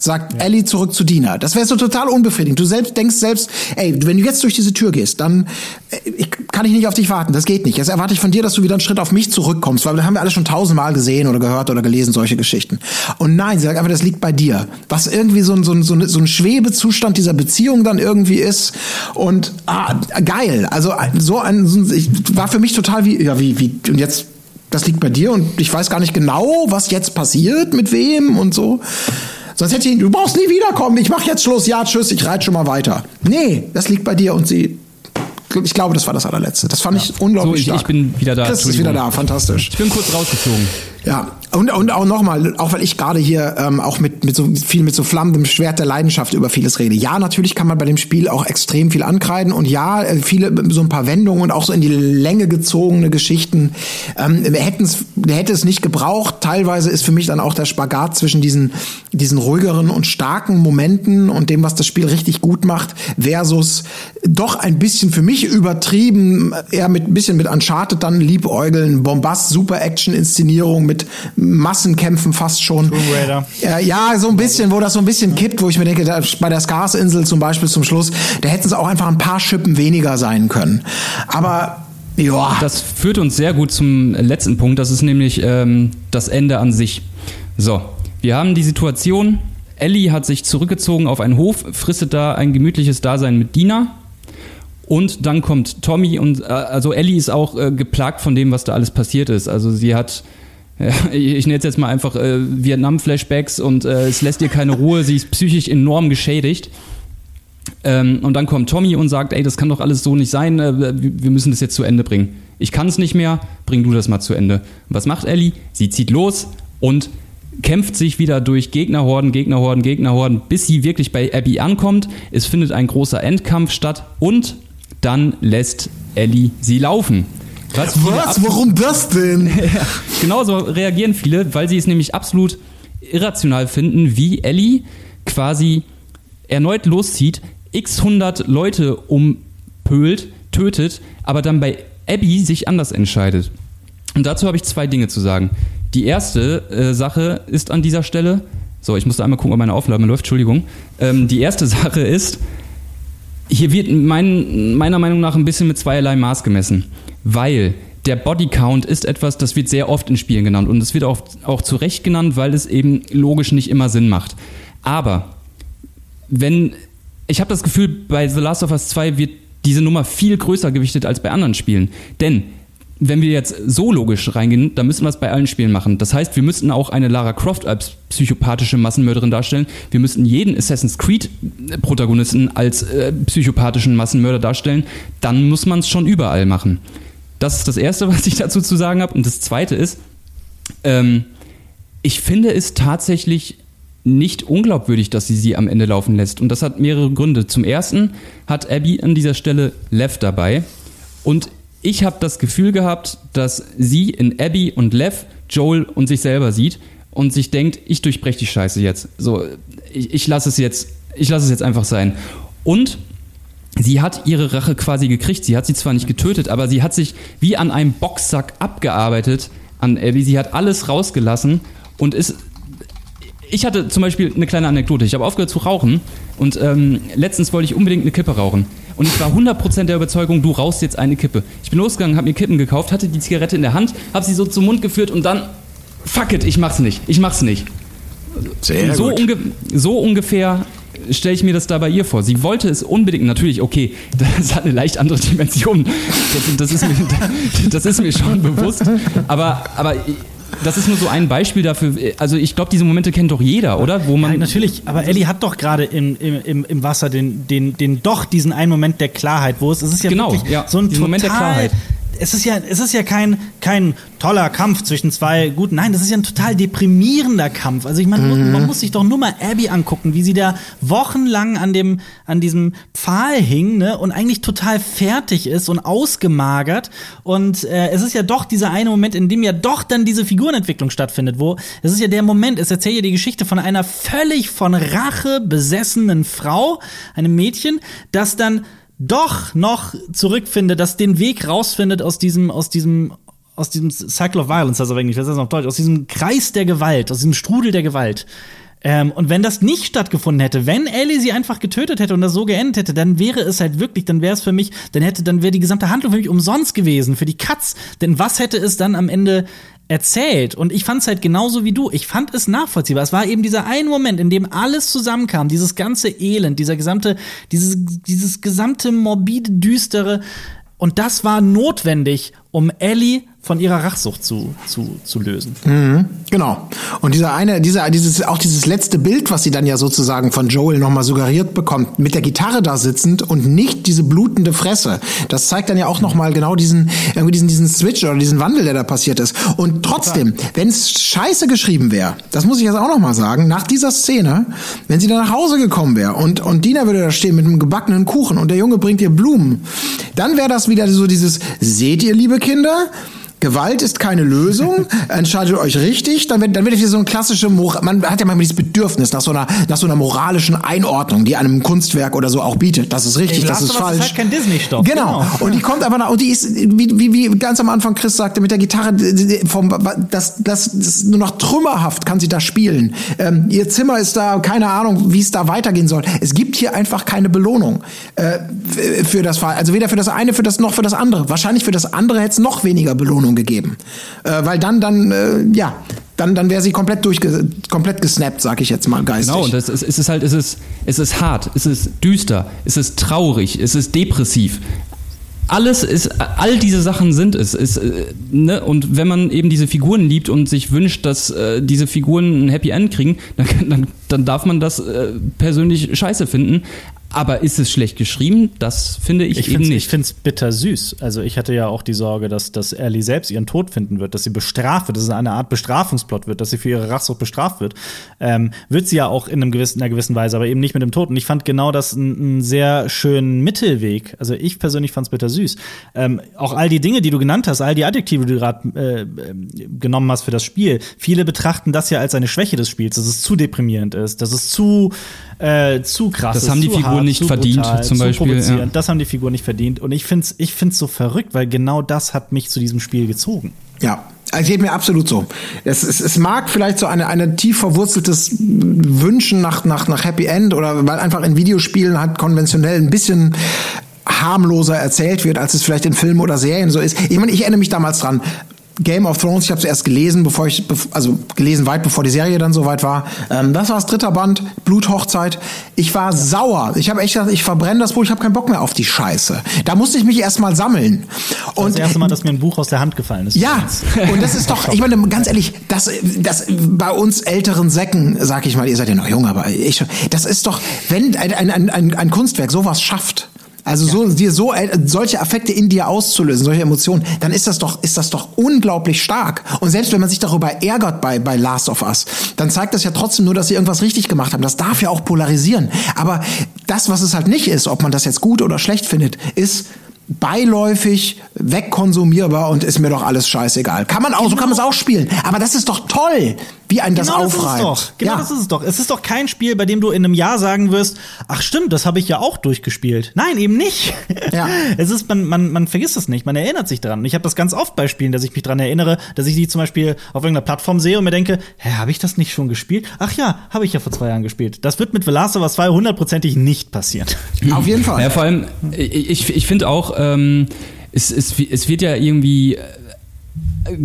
sagt Ellie zurück zu Dina. Das wäre so total unbefriedigend. Du selbst denkst selbst, ey, wenn du jetzt durch diese Tür gehst, dann äh, ich, kann ich nicht auf dich warten. Das geht nicht. Jetzt erwarte ich von dir, dass du wieder einen Schritt auf mich zurückkommst, weil das haben wir alle schon tausendmal gesehen oder gehört oder gelesen, solche Geschichten. Und nein, sie sagt einfach, das liegt bei dir. Was irgendwie so ein, so ein, so ein, Schwebezustand dieser Beziehung dann irgendwie ist. Und ah, geil. Also so ein, so ich, war für mich total wie, ja, wie, wie, und jetzt das liegt bei dir und ich weiß gar nicht genau, was jetzt passiert, mit wem und so. Sonst hätte ich, du brauchst nie wiederkommen, ich mach jetzt Schluss, ja, tschüss, ich reite schon mal weiter. Nee, das liegt bei dir und sie, ich glaube, das war das allerletzte. Das fand ich So, unglaublich ich, stark. ich bin wieder da. Chris ist wieder da, fantastisch. Ich bin kurz rausgeflogen. Ja, und, und auch nochmal, auch weil ich gerade hier ähm, auch mit, mit so viel mit so flammendem Schwert der Leidenschaft über vieles rede. Ja, natürlich kann man bei dem Spiel auch extrem viel ankreiden und ja, äh, viele so ein paar Wendungen und auch so in die Länge gezogene Geschichten ähm, hätten es hätte es nicht gebraucht. Teilweise ist für mich dann auch der Spagat zwischen diesen diesen ruhigeren und starken Momenten und dem, was das Spiel richtig gut macht, versus doch ein bisschen für mich übertrieben, eher mit ein bisschen mit Uncharted dann liebäugeln, Bombast, super Action-Inszenierung mit Massenkämpfen fast schon. Tomb Raider. Äh, ja, so ein bisschen, wo das so ein bisschen kippt, wo ich mir denke, da, bei der Scars-Insel zum Beispiel zum Schluss, da hätten es auch einfach ein paar Schippen weniger sein können. Aber ja, Das führt uns sehr gut zum letzten Punkt. Das ist nämlich ähm, das Ende an sich. So, wir haben die Situation. Ellie hat sich zurückgezogen auf einen Hof, fristet da ein gemütliches Dasein mit Dina. Und dann kommt Tommy und äh, also Ellie ist auch äh, geplagt von dem, was da alles passiert ist. Also sie hat, äh, ich nenne es jetzt mal einfach äh, Vietnam-Flashbacks und äh, es lässt ihr keine Ruhe. Sie ist psychisch enorm geschädigt. Ähm, und dann kommt Tommy und sagt, ey, das kann doch alles so nicht sein, äh, wir müssen das jetzt zu Ende bringen. Ich kann es nicht mehr, bring du das mal zu Ende. Was macht Ellie? Sie zieht los und kämpft sich wieder durch Gegnerhorden, Gegnerhorden, Gegnerhorden, bis sie wirklich bei Abby ankommt. Es findet ein großer Endkampf statt und dann lässt Ellie sie laufen. Was, was? Warum das denn? ja, genauso reagieren viele, weil sie es nämlich absolut irrational finden, wie Ellie quasi erneut loszieht, x hundert Leute umpölt, tötet, aber dann bei Abby sich anders entscheidet. Und dazu habe ich zwei Dinge zu sagen. Die erste äh, Sache ist an dieser Stelle, so, ich musste einmal gucken, ob meine Aufnahme läuft, Entschuldigung. Ähm, die erste Sache ist, hier wird mein, meiner Meinung nach ein bisschen mit zweierlei Maß gemessen, weil der Bodycount ist etwas, das wird sehr oft in Spielen genannt und es wird auch, auch zu Recht genannt, weil es eben logisch nicht immer Sinn macht. Aber wenn ich habe das Gefühl, bei The Last of Us 2 wird diese Nummer viel größer gewichtet als bei anderen Spielen. Denn wenn wir jetzt so logisch reingehen, dann müssen wir es bei allen Spielen machen. Das heißt, wir müssten auch eine Lara Croft als psychopathische Massenmörderin darstellen. Wir müssten jeden Assassin's Creed-Protagonisten als äh, psychopathischen Massenmörder darstellen. Dann muss man es schon überall machen. Das ist das Erste, was ich dazu zu sagen habe. Und das Zweite ist, ähm, ich finde es tatsächlich nicht unglaubwürdig, dass sie sie am Ende laufen lässt. Und das hat mehrere Gründe. Zum Ersten hat Abby an dieser Stelle Lev dabei. Und ich habe das Gefühl gehabt, dass sie in Abby und Lev Joel und sich selber sieht und sich denkt, ich durchbreche die Scheiße jetzt. So, ich, ich lasse es jetzt, ich lasse es jetzt einfach sein. Und sie hat ihre Rache quasi gekriegt. Sie hat sie zwar nicht getötet, aber sie hat sich wie an einem Boxsack abgearbeitet an Abby. Sie hat alles rausgelassen und ist ich hatte zum Beispiel eine kleine Anekdote. Ich habe aufgehört zu rauchen und ähm, letztens wollte ich unbedingt eine Kippe rauchen. Und ich war 100% der Überzeugung, du rauchst jetzt eine Kippe. Ich bin losgegangen, habe mir Kippen gekauft, hatte die Zigarette in der Hand, habe sie so zum Mund geführt und dann, fuck it, ich mach's nicht. Ich mach's nicht. Sehr so, unge so ungefähr stelle ich mir das da bei ihr vor. Sie wollte es unbedingt, natürlich, okay, das hat eine leicht andere Dimension. Das, das, ist, mir, das ist mir schon bewusst. Aber, aber das ist nur so ein Beispiel dafür. Also ich glaube, diese Momente kennt doch jeder, oder? Wo man ja, natürlich, aber Ellie hat doch gerade im, im, im Wasser den, den, den doch diesen einen Moment der Klarheit, wo es, es ist ja genau, wirklich ja, so ein total, Moment der Klarheit es ist ja, es ist ja kein, kein toller Kampf zwischen zwei guten. Nein, das ist ja ein total deprimierender Kampf. Also ich meine, mhm. man muss sich doch nur mal Abby angucken, wie sie da wochenlang an dem, an diesem Pfahl hing, ne, und eigentlich total fertig ist und ausgemagert. Und äh, es ist ja doch dieser eine Moment, in dem ja doch dann diese Figurenentwicklung stattfindet, wo es ist ja der Moment, es erzählt ja die Geschichte von einer völlig von Rache besessenen Frau, einem Mädchen, das dann doch noch zurückfindet, dass den Weg rausfindet aus diesem, aus diesem, aus diesem Cycle of Violence, also eigentlich, was ist das auf Deutsch, aus diesem Kreis der Gewalt, aus diesem Strudel der Gewalt. Ähm, und wenn das nicht stattgefunden hätte, wenn Ellie sie einfach getötet hätte und das so geendet hätte, dann wäre es halt wirklich, dann wäre es für mich, dann hätte, dann wäre die gesamte Handlung für mich umsonst gewesen, für die Katz. Denn was hätte es dann am Ende erzählt. Und ich fand es halt genauso wie du. Ich fand es nachvollziehbar. Es war eben dieser eine Moment, in dem alles zusammenkam, dieses ganze Elend, dieser gesamte, dieses, dieses gesamte morbide, düstere. Und das war notwendig, um Ellie von ihrer Rachsucht zu, zu, zu lösen. Mhm, genau. Und dieser eine, dieser, dieses, auch dieses letzte Bild, was sie dann ja sozusagen von Joel nochmal suggeriert bekommt, mit der Gitarre da sitzend und nicht diese blutende Fresse, das zeigt dann ja auch nochmal genau diesen, irgendwie diesen, diesen Switch oder diesen Wandel, der da passiert ist. Und trotzdem, wenn es scheiße geschrieben wäre, das muss ich jetzt auch nochmal sagen, nach dieser Szene, wenn sie dann nach Hause gekommen wäre und, und Dina würde da stehen mit einem gebackenen Kuchen und der Junge bringt ihr Blumen, dann wäre das wieder so dieses, seht ihr, liebe Kinder, Gewalt ist keine Lösung, entscheidet euch richtig, dann wird, dann wird hier so ein klassische, man hat ja manchmal dieses Bedürfnis nach so einer, nach so einer moralischen Einordnung, die einem Kunstwerk oder so auch bietet. Das ist richtig, das ist falsch. Das ist halt kein Disney-Stoff. Genau. genau. Und die kommt aber nach, und die ist, wie, wie, wie ganz am Anfang Chris sagte, mit der Gitarre, vom, das, das, das nur noch trümmerhaft kann sie da spielen. Ähm, ihr Zimmer ist da, keine Ahnung, wie es da weitergehen soll. Es gibt hier einfach keine Belohnung äh, für das Fall. Also weder für das eine, für das noch für das andere. Wahrscheinlich für das andere hätte es noch weniger Belohnung Belohnung gegeben. Äh, weil dann, dann, äh, ja, dann, dann wäre sie komplett durchge komplett gesnappt, sag ich jetzt mal geistig. Genau, und das ist, es ist halt, es ist, es ist hart, es ist düster, es ist traurig, es ist depressiv. Alles ist, all diese Sachen sind es. Ist, äh, ne? Und wenn man eben diese Figuren liebt und sich wünscht, dass äh, diese Figuren ein Happy End kriegen, dann, dann, dann darf man das äh, persönlich scheiße finden. Aber ist es schlecht geschrieben? Das finde ich, ich eben nicht. Ich finde es bittersüß. Also ich hatte ja auch die Sorge, dass, dass Ellie selbst ihren Tod finden wird, dass sie bestraft wird, dass es eine Art Bestrafungsplot wird, dass sie für ihre Rachsucht bestraft wird. Ähm, wird sie ja auch in, einem gewissen, in einer gewissen Weise, aber eben nicht mit dem Tod. Und ich fand genau das einen sehr schönen Mittelweg. Also ich persönlich fand es bittersüß. Ähm, auch all die Dinge, die du genannt hast, all die Adjektive, die du gerade äh, genommen hast für das Spiel, viele betrachten das ja als eine Schwäche des Spiels, dass es zu deprimierend ist, dass es zu, äh, zu krass das ist. haben die Figuren Figur nicht verdient, brutal, zum zu Beispiel, ja. Das haben die Figuren nicht verdient. Und ich find's, ich find's so verrückt, weil genau das hat mich zu diesem Spiel gezogen. Ja, es geht mir absolut so. Es, es, es mag vielleicht so eine, eine tief verwurzeltes Wünschen nach, nach, nach Happy End oder weil einfach in Videospielen halt konventionell ein bisschen harmloser erzählt wird, als es vielleicht in Filmen oder Serien so ist. Ich meine, ich erinnere mich damals dran. Game of Thrones, ich habe es erst gelesen, bevor ich, also gelesen weit bevor die Serie dann soweit war. Ähm, das war das dritte Band, Bluthochzeit. Ich war sauer. Ich habe echt gedacht, ich verbrenne das Buch, ich habe keinen Bock mehr auf die Scheiße. Da musste ich mich erstmal sammeln. Und das erste Mal, dass mir ein Buch aus der Hand gefallen ist. Ja, und das ist doch, ich meine, ganz ehrlich, das, das bei uns älteren Säcken, sag ich mal, ihr seid ja noch jung, aber ich, das ist doch, wenn ein, ein, ein, ein Kunstwerk sowas schafft, also so, dir so äh, solche Affekte in dir auszulösen, solche Emotionen, dann ist das doch, ist das doch unglaublich stark. Und selbst wenn man sich darüber ärgert bei, bei Last of Us, dann zeigt das ja trotzdem nur, dass sie irgendwas richtig gemacht haben. Das darf ja auch polarisieren. Aber das, was es halt nicht ist, ob man das jetzt gut oder schlecht findet, ist beiläufig wegkonsumierbar und ist mir doch alles scheißegal. Kann man auch, so kann man es auch spielen. Aber das ist doch toll, wie ein das genau aufreibt. Das ist es doch. Genau ja. das ist es doch. Es ist doch kein Spiel, bei dem du in einem Jahr sagen wirst, ach stimmt, das habe ich ja auch durchgespielt. Nein, eben nicht. Ja. Es ist, man, man, man vergisst es nicht, man erinnert sich dran. Ich habe das ganz oft bei Spielen, dass ich mich dran erinnere, dass ich die zum Beispiel auf irgendeiner Plattform sehe und mir denke, hä, habe ich das nicht schon gespielt? Ach ja, habe ich ja vor zwei Jahren gespielt. Das wird mit The Last of Us 2 hundertprozentig nicht passieren. Auf jeden Fall. Ja, vor allem, ich, ich, ich finde auch, ähm, es, es, es wird ja irgendwie äh,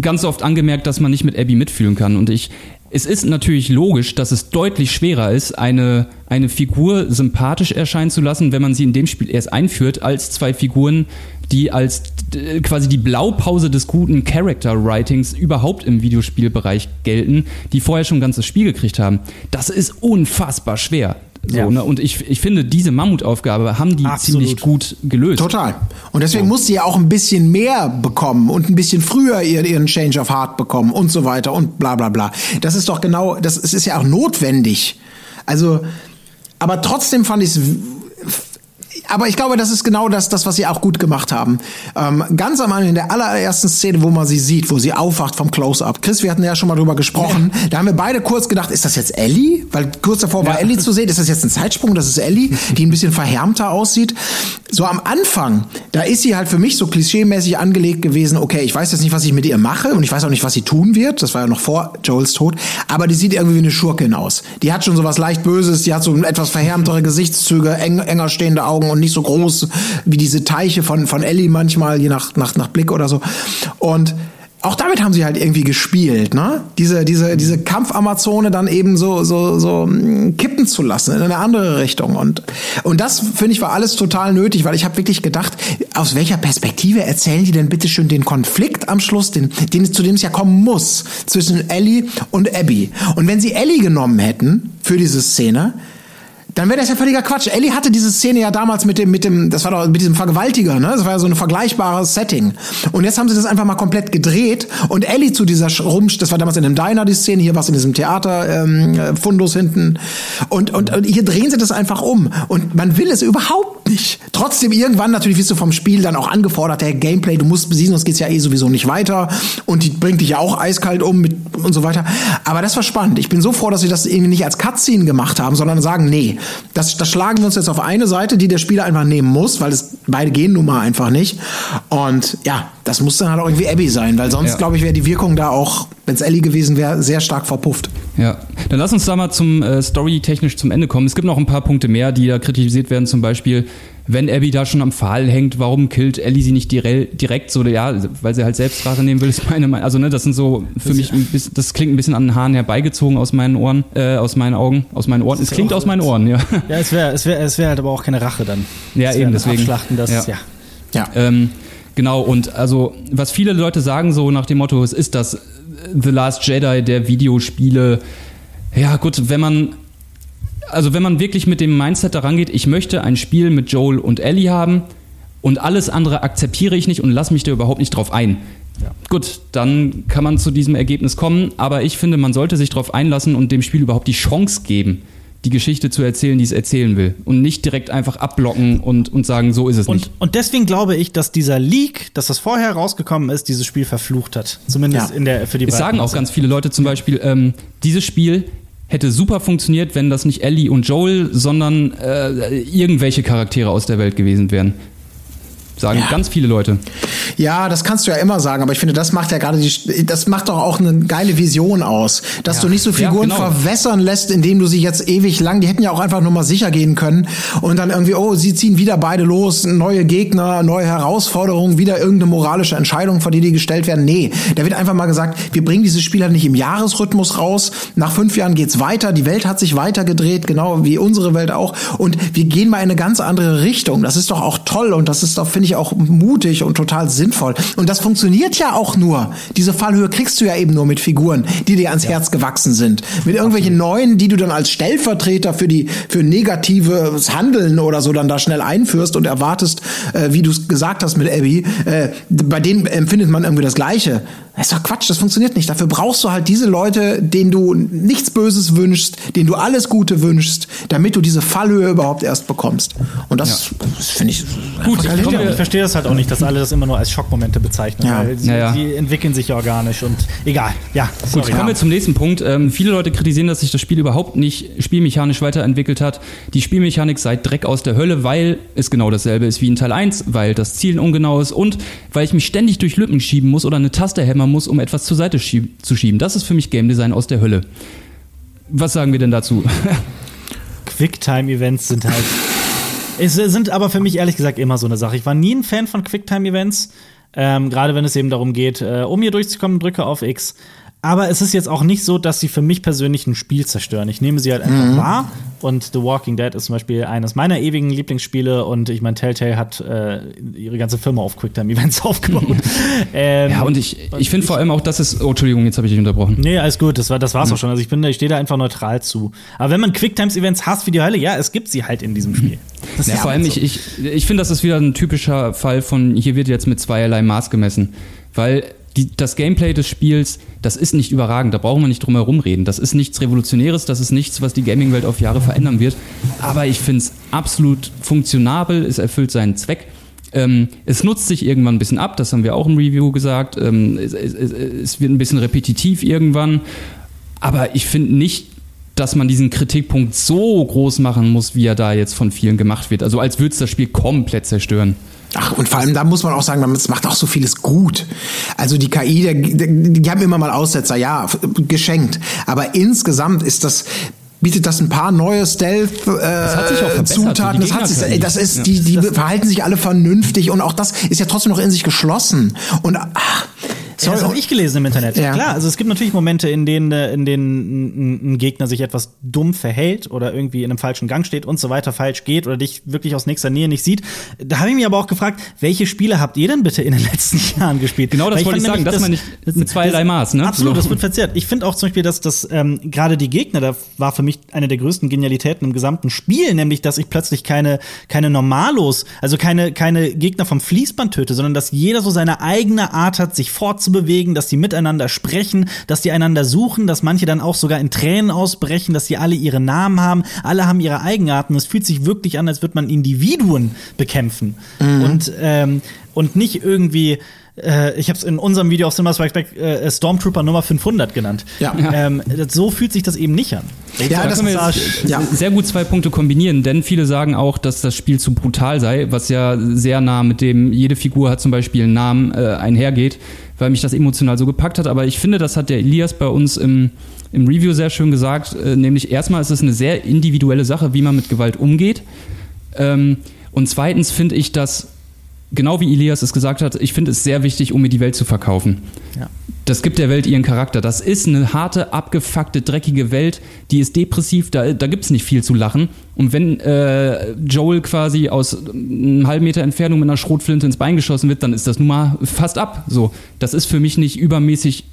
ganz oft angemerkt, dass man nicht mit Abby mitfühlen kann. Und ich, es ist natürlich logisch, dass es deutlich schwerer ist, eine, eine Figur sympathisch erscheinen zu lassen, wenn man sie in dem Spiel erst einführt, als zwei Figuren, die als äh, quasi die Blaupause des guten Character Writings überhaupt im Videospielbereich gelten, die vorher schon ganzes Spiel gekriegt haben. Das ist unfassbar schwer. So, Ja. ne? Und ich, ich finde, diese Mammutaufgabe haben die Absolut. ziemlich gut gelöst. Total. Und deswegen muss sie ja auch ein bisschen mehr bekommen und ein bisschen früher ihren, ihren Change of Heart bekommen und so weiter und bla bla bla. Das ist doch genau, das es ist ja auch notwendig. Also, aber trotzdem fand ich es. Aber ich glaube, das ist genau das, das, was sie auch gut gemacht haben. Ähm, ganz am Anfang in der allerersten Szene, wo man sie sieht, wo sie aufwacht vom Close-Up. Chris, wir hatten ja schon mal drüber gesprochen. Da haben wir beide kurz gedacht, ist das jetzt Ellie? Weil kurz davor war Ja. Ellie zu sehen. Ist das jetzt ein Zeitsprung? Das ist Ellie, die ein bisschen verhärmter aussieht. So am Anfang, da ist sie halt für mich so klischeemäßig angelegt gewesen. Okay, ich weiß jetzt nicht, was ich mit ihr mache und ich weiß auch nicht, was sie tun wird. Das war ja noch vor Joels Tod. Aber die sieht irgendwie wie eine Schurkin aus. Die hat schon so was leicht Böses. Die hat so etwas verhärmtere Gesichtszüge, eng, enger stehende Augen und nicht so groß wie diese Teiche von, von Ellie manchmal, je nach, nach, nach Blick oder so. Und auch damit haben sie halt irgendwie gespielt, ne? Diese, diese, diese Kampfamazone dann eben so, so, so mm, kippen zu lassen in eine andere Richtung. Und, und das, finde ich, war alles total nötig, weil ich habe wirklich gedacht, aus welcher Perspektive erzählen die denn bitte schön den Konflikt am Schluss, den, den, zu dem es ja kommen muss, zwischen Ellie und Abby. Und wenn sie Ellie genommen hätten für diese Szene, dann wäre das ja völliger Quatsch. Ellie hatte diese Szene ja damals mit dem, mit dem, das war doch mit diesem Vergewaltiger, ne? Das war ja so ein vergleichbares Setting. Und jetzt haben sie das einfach mal komplett gedreht und Ellie zu dieser Sch- Rumsch, das war damals in dem Diner die Szene, hier war es in diesem Theater, ähm, äh, Fundus hinten. Und, und, und hier drehen sie das einfach um. Und man will es überhaupt nicht. Trotzdem irgendwann natürlich wirst du vom Spiel dann auch angefordert, hey, Gameplay, du musst besiegen, sonst geht's ja eh sowieso nicht weiter. Und die bringt dich ja auch eiskalt um mit und so weiter. Aber das war spannend. Ich bin so froh, dass sie das irgendwie nicht als Cutscene gemacht haben, sondern sagen, nee, das, das schlagen wir uns jetzt auf eine Seite, die der Spieler einfach nehmen muss, weil es beide gehen nun mal einfach nicht. Und ja, das muss dann halt auch irgendwie Abby sein, weil sonst, Ja. glaube ich, wäre die Wirkung da auch, wenn es Ellie gewesen wäre, sehr stark verpufft. Ja, dann lass uns da mal zum äh, Story-technisch zum Ende kommen. Es gibt noch ein paar Punkte mehr, die da kritisiert werden. Zum Beispiel, wenn Abby da schon am Pfahl hängt, warum killt Ellie sie nicht direkt so? Ja, weil sie halt selbst Rache nehmen will, ist meine Meinung. Also ne, das sind so für mich, ein bisschen, das klingt ein bisschen an den Haaren herbeigezogen aus meinen Ohren, äh, aus meinen Augen, aus meinen Ohren. Es klingt aus meinen Ohren, ja. Ja, es wäre es wär, es wär halt aber auch keine Rache dann. Ja, eben, deswegen. Abschlachten, das, Ja. ja. Ja. Ähm, genau, und also, was viele Leute sagen, so nach dem Motto, es ist das The Last Jedi der Videospiele. Ja, gut, wenn man, also wenn man wirklich mit dem Mindset daran geht, ich möchte ein Spiel mit Joel und Ellie haben und alles andere akzeptiere ich nicht und lass mich da überhaupt nicht drauf ein. Gut, dann kann man zu diesem Ergebnis kommen, aber ich finde, man sollte sich darauf einlassen und dem Spiel überhaupt die Chance geben, die Geschichte zu erzählen, die es erzählen will. Und nicht direkt einfach abblocken und, und sagen, so ist es nicht. Und, und deswegen glaube ich, dass dieser Leak, dass das vorher rausgekommen ist, dieses Spiel verflucht hat. Zumindest Ja. in der für die Es sagen auch ganz viele Leute zum Beispiel, ähm, dieses Spiel hätte super funktioniert, wenn das nicht Ellie und Joel, sondern äh, irgendwelche Charaktere aus der Welt gewesen wären. Sagen ja. ganz viele Leute. Ja, das kannst du ja immer sagen, aber ich finde, das macht ja gerade die, das macht doch auch eine geile Vision aus, dass ja. du nicht so Figuren ja, genau. verwässern lässt, indem du sie jetzt ewig lang, die hätten ja auch einfach nur mal sicher gehen können und dann irgendwie, oh, sie ziehen wieder beide los, neue Gegner, neue Herausforderungen, wieder irgendeine moralische Entscheidung, vor die die gestellt werden. Nee, da wird einfach mal gesagt, wir bringen dieses Spiel halt nicht im Jahresrhythmus raus. Nach fünf Jahren geht's weiter, die Welt hat sich weitergedreht, genau wie unsere Welt auch und wir gehen mal in eine ganz andere Richtung. Das ist doch auch toll und das ist doch, finde ich, auch mutig und total sinnvoll. Und das funktioniert ja auch nur. Diese Fallhöhe kriegst du ja eben nur mit Figuren, die dir ans ja. Herz gewachsen sind. Mit irgendwelchen neuen, die du dann als Stellvertreter für die für negatives Handeln oder so dann da schnell einführst und erwartest, äh, wie du es gesagt hast mit Abby, äh, bei denen empfindet man irgendwie das Gleiche. Das ist doch Quatsch, das funktioniert nicht. Dafür brauchst du halt diese Leute, denen du nichts Böses wünschst, denen du alles Gute wünschst, damit du diese Fallhöhe überhaupt erst bekommst. Und das, ja. das finde ich gut. Ich, komm, ich, verstehe das halt auch nicht, dass alle das immer nur als Schockmomente bezeichnen, ja. weil sie, ja, sie, entwickeln sich organisch und egal. Ja, sorry. Gut, kommen wir zum nächsten Punkt. Ähm, viele Leute kritisieren, dass sich das Spiel überhaupt nicht spielmechanisch weiterentwickelt hat. Die Spielmechanik sei Dreck aus der Hölle, weil es genau dasselbe ist wie in Teil 1, weil das Zielen ungenau ist und weil ich mich ständig durch Lücken schieben muss oder eine Taste hämmern muss, um etwas zur Seite schieb zu schieben. Das ist für mich Game Design aus der Hölle. Was sagen wir denn dazu? Quicktime-Events sind halt. Es sind aber für mich ehrlich gesagt immer so eine Sache. Ich war nie ein Fan von Quicktime-Events. Ähm, Gerade wenn es eben darum geht, äh, um hier durchzukommen, drücke auf X. Aber es ist jetzt auch nicht so, dass sie für mich persönlich ein Spiel zerstören. Ich nehme sie halt einfach mhm. wahr. Und The Walking Dead ist zum Beispiel eines meiner ewigen Lieblingsspiele. Und ich meine, Telltale hat äh, ihre ganze Firma auf Quicktime-Events aufgebaut. ähm, ja, und ich, ich finde vor allem auch, dass es. Oh, Entschuldigung, jetzt habe ich dich unterbrochen. Nee, alles gut, das, war, das war's mhm. auch schon. Also ich bin, ich stehe da einfach neutral zu. Aber wenn man Quicktimes-Events hasst wie die Hölle, ja, es gibt sie halt in diesem Spiel. Das ja, vor allem, so. ich, ich, ich finde, das ist wieder ein typischer Fall von, hier wird jetzt mit zweierlei Maß gemessen. Weil die, das Gameplay des Spiels, das ist nicht überragend, da brauchen wir nicht drum herum reden. Das ist nichts Revolutionäres, das ist nichts, was die Gaming-Welt auf Jahre verändern wird. Aber ich finde es absolut funktionabel, es erfüllt seinen Zweck. Ähm, es nutzt sich irgendwann ein bisschen ab, das haben wir auch im Review gesagt. Ähm, es, es, es wird ein bisschen repetitiv irgendwann. Aber ich finde nicht, dass man diesen Kritikpunkt so groß machen muss, wie er da jetzt von vielen gemacht wird. Also als würde es das Spiel komplett zerstören. Ach, und vor allem, da muss man auch sagen, es macht auch so vieles gut. Also die KI, der, die haben immer mal Aussetzer, ja, geschenkt. Aber insgesamt ist das bietet das ein paar neue Stealth-Zutaten. Äh, das, hat sich, das, das ist, die, die verhalten sich alle vernünftig und auch das ist ja trotzdem noch in sich geschlossen. Und ach, Sorry. Das habe ich gelesen im Internet. Ja. Klar, also es gibt natürlich Momente, in denen, äh, in denen ein, Gegner sich etwas dumm verhält oder irgendwie in einem falschen Gang steht und so weiter falsch geht oder dich wirklich aus nächster Nähe nicht sieht. Da habe ich mich aber auch gefragt, welche Spiele habt ihr denn bitte in den letzten Jahren gespielt? Genau das wollte ich sagen, das, das man nicht mit zweierlei Maß, ne? Absolut, so. das wird verzerrt. Ich finde auch zum Beispiel, dass das ähm, gerade die Gegner, da war für mich eine der größten Genialitäten im gesamten Spiel, nämlich, dass ich plötzlich keine, keine Normalos, also keine, keine Gegner vom Fließband töte, sondern dass jeder so seine eigene Art hat, sich fortzubewegen bewegen, dass die miteinander sprechen, dass die einander suchen, dass manche dann auch sogar in Tränen ausbrechen, dass die alle ihre Namen haben, alle haben ihre Eigenarten. Es fühlt sich wirklich an, als würde man Individuen bekämpfen mhm. und ähm, und nicht irgendwie äh, ich habe es in unserem Video auf Cinema Strikes Back äh, Stormtrooper Nummer 500 genannt. Ja. Ähm, so fühlt sich das eben nicht an. Ja, das können wir jetzt ja. sehr gut zwei Punkte kombinieren, denn viele sagen auch, dass das Spiel zu brutal sei, was ja sehr nah mit dem, jede Figur hat zum Beispiel einen Namen äh, einhergeht weil mich das emotional so gepackt hat. Aber ich finde, das hat der Elias bei uns im, im Review sehr schön gesagt. Äh, nämlich erstmal ist es eine sehr individuelle Sache, wie man mit Gewalt umgeht. Ähm, und zweitens finde ich, dass genau wie Elias es gesagt hat, ich finde es sehr wichtig, um mir die Welt zu verkaufen. Ja. Das gibt der Welt ihren Charakter. Das ist eine harte, abgefuckte, dreckige Welt, die ist depressiv, da, da gibt es nicht viel zu lachen. Und wenn äh, Joel quasi aus einem halben Meter Entfernung mit einer Schrotflinte ins Bein geschossen wird, dann ist das nun mal fast ab. So, das ist für mich nicht übermäßig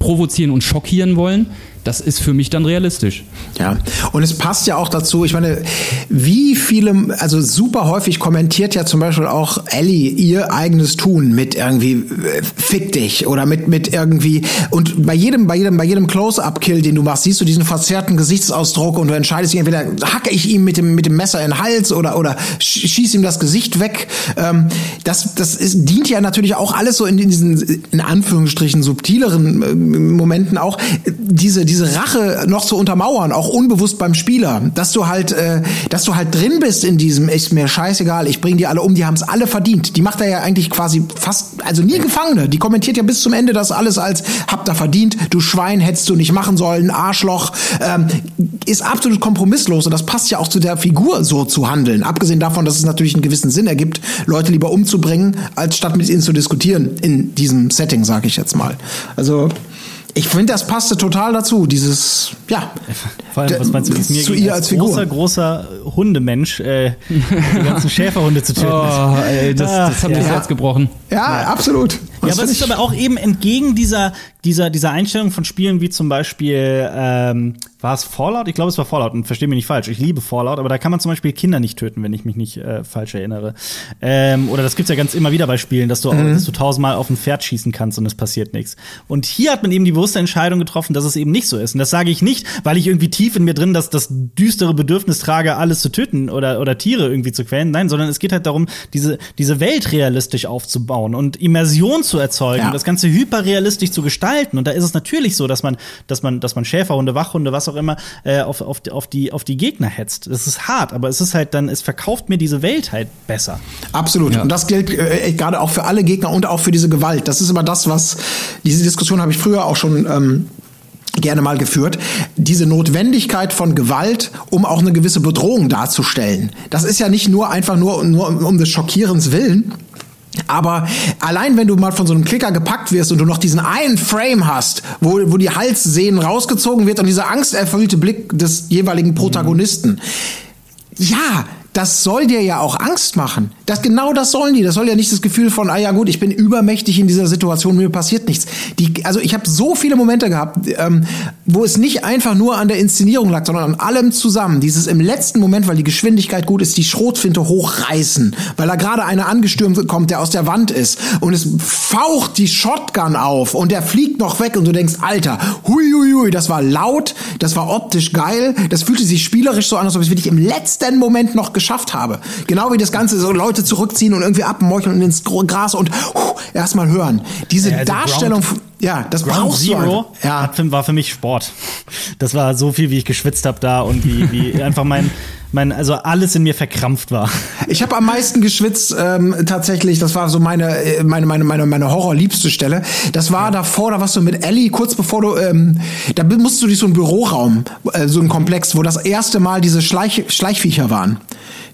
provozieren und schockieren wollen, das ist für mich dann realistisch. Ja, und es passt ja auch dazu, ich meine, wie viele, also super häufig kommentiert ja zum Beispiel auch Ellie ihr eigenes Tun mit irgendwie äh, fick dich oder mit, mit irgendwie, und bei jedem, bei jedem, bei jedem Close-Up-Kill, den du machst, siehst du diesen verzerrten Gesichtsausdruck und du entscheidest dich entweder hacke ich ihm mit dem, mit dem Messer in den Hals oder, oder schieß ihm das Gesicht weg. Ähm, das, das ist, dient ja natürlich auch alles so in, in diesen, in Anführungsstrichen, subtileren äh, Momenten auch, diese, diese diese Rache noch zu untermauern, auch unbewusst beim Spieler, dass du halt, äh, dass du halt drin bist in diesem, ist mir scheißegal, ich bring die alle um, die haben es alle verdient. Die macht er ja eigentlich quasi fast, also nie Gefangene. Die kommentiert ja bis zum Ende das alles als, habt ihr verdient, du Schwein, hättest du nicht machen sollen, Arschloch, ähm, ist absolut kompromisslos und das passt ja auch zu der Figur so zu handeln. Abgesehen davon, dass es natürlich einen gewissen Sinn ergibt, Leute lieber umzubringen, als statt mit ihnen zu diskutieren in diesem Setting, sage ich jetzt mal. Also ich finde, das passte total dazu, dieses, ja. Vor allem, was meinst du, mir zu ihr als, als Figur. großer, großer Hundemensch, äh, die ganzen Schäferhunde zu töten. Oh, ey, das, das hat mir das ja. Herz gebrochen. Ja, absolut. Ja, Das aber es ist aber auch eben entgegen dieser, dieser, dieser Einstellung von Spielen wie zum Beispiel, ähm, war es Fallout? Ich glaube, es war Fallout und verstehe mich nicht falsch. Ich liebe Fallout, aber da kann man zum Beispiel Kinder nicht töten, wenn ich mich nicht äh, falsch erinnere. Ähm, oder das gibt's ja ganz immer wieder bei Spielen, dass du, Mhm. dass du tausendmal auf ein Pferd schießen kannst und es passiert nichts. Und hier hat man eben die bewusste Entscheidung getroffen, dass es eben nicht so ist. Und das sage ich nicht, weil ich irgendwie tief in mir drin das, das düstere Bedürfnis trage, alles zu töten oder, oder Tiere irgendwie zu quälen. Nein, sondern es geht halt darum, diese, diese Welt realistisch aufzubauen und Immersion zu erzeugen, Ja. das Ganze hyperrealistisch zu gestalten. Und da ist es natürlich so, dass man, dass man, dass man Schäferhunde, Wachhunde, was auch immer, äh, auf, auf, die- auf, die, auf die Gegner hetzt. Das ist hart, aber es ist halt dann, es verkauft mir diese Welt halt besser. Absolut. Ja. Und das gilt äh, gerade auch für alle Gegner und auch für diese Gewalt. Das ist immer das, was diese Diskussion habe ich früher auch schon ähm, gerne mal geführt. Diese Notwendigkeit von Gewalt, um auch eine gewisse Bedrohung darzustellen. Das ist ja nicht nur einfach nur, nur um des Schockierens willen. Aber allein wenn du mal von so einem Klicker gepackt wirst und du noch diesen einen Frame hast, wo, wo die Halssehnen rausgezogen wird und dieser angsterfüllte Blick des jeweiligen Protagonisten. Ja, das soll dir ja auch Angst machen. Das, genau das sollen die. Das soll ja nicht das Gefühl von, ah ja gut, ich bin übermächtig in dieser Situation, mir passiert nichts. Die, also ich habe so viele Momente gehabt, ähm, wo es nicht einfach nur an der Inszenierung lag, sondern an allem zusammen. Dieses im letzten Moment, weil die Geschwindigkeit gut ist, die Schrotfinte hochreißen, weil da gerade einer angestürmt kommt, der aus der Wand ist und es faucht die Shotgun auf und der fliegt noch weg und du denkst, Alter, hui, hui, hui, das war laut, das war optisch geil, das fühlte sich spielerisch so an, als ob ich wirklich im letzten Moment noch habe. Genau wie das Ganze so Leute zurückziehen und irgendwie abmeucheln und ins Gras und erstmal hören. Diese also Darstellung, Ground- ja, das Ground brauchst du Zero einfach. Ja, hat war für mich Sport. Das war so viel, wie ich geschwitzt habe da und wie, wie einfach mein, mein, also alles in mir verkrampft war. Ich habe am meisten geschwitzt ähm, tatsächlich. Das war so meine äh, meine meine meine meine Horrorliebste Stelle. Das war davor, da warst du mit Ellie kurz bevor du ähm, da musstest du durch so einen Büroraum, äh, so einen Komplex, wo das erste Mal diese Schleich, Schleichviecher waren.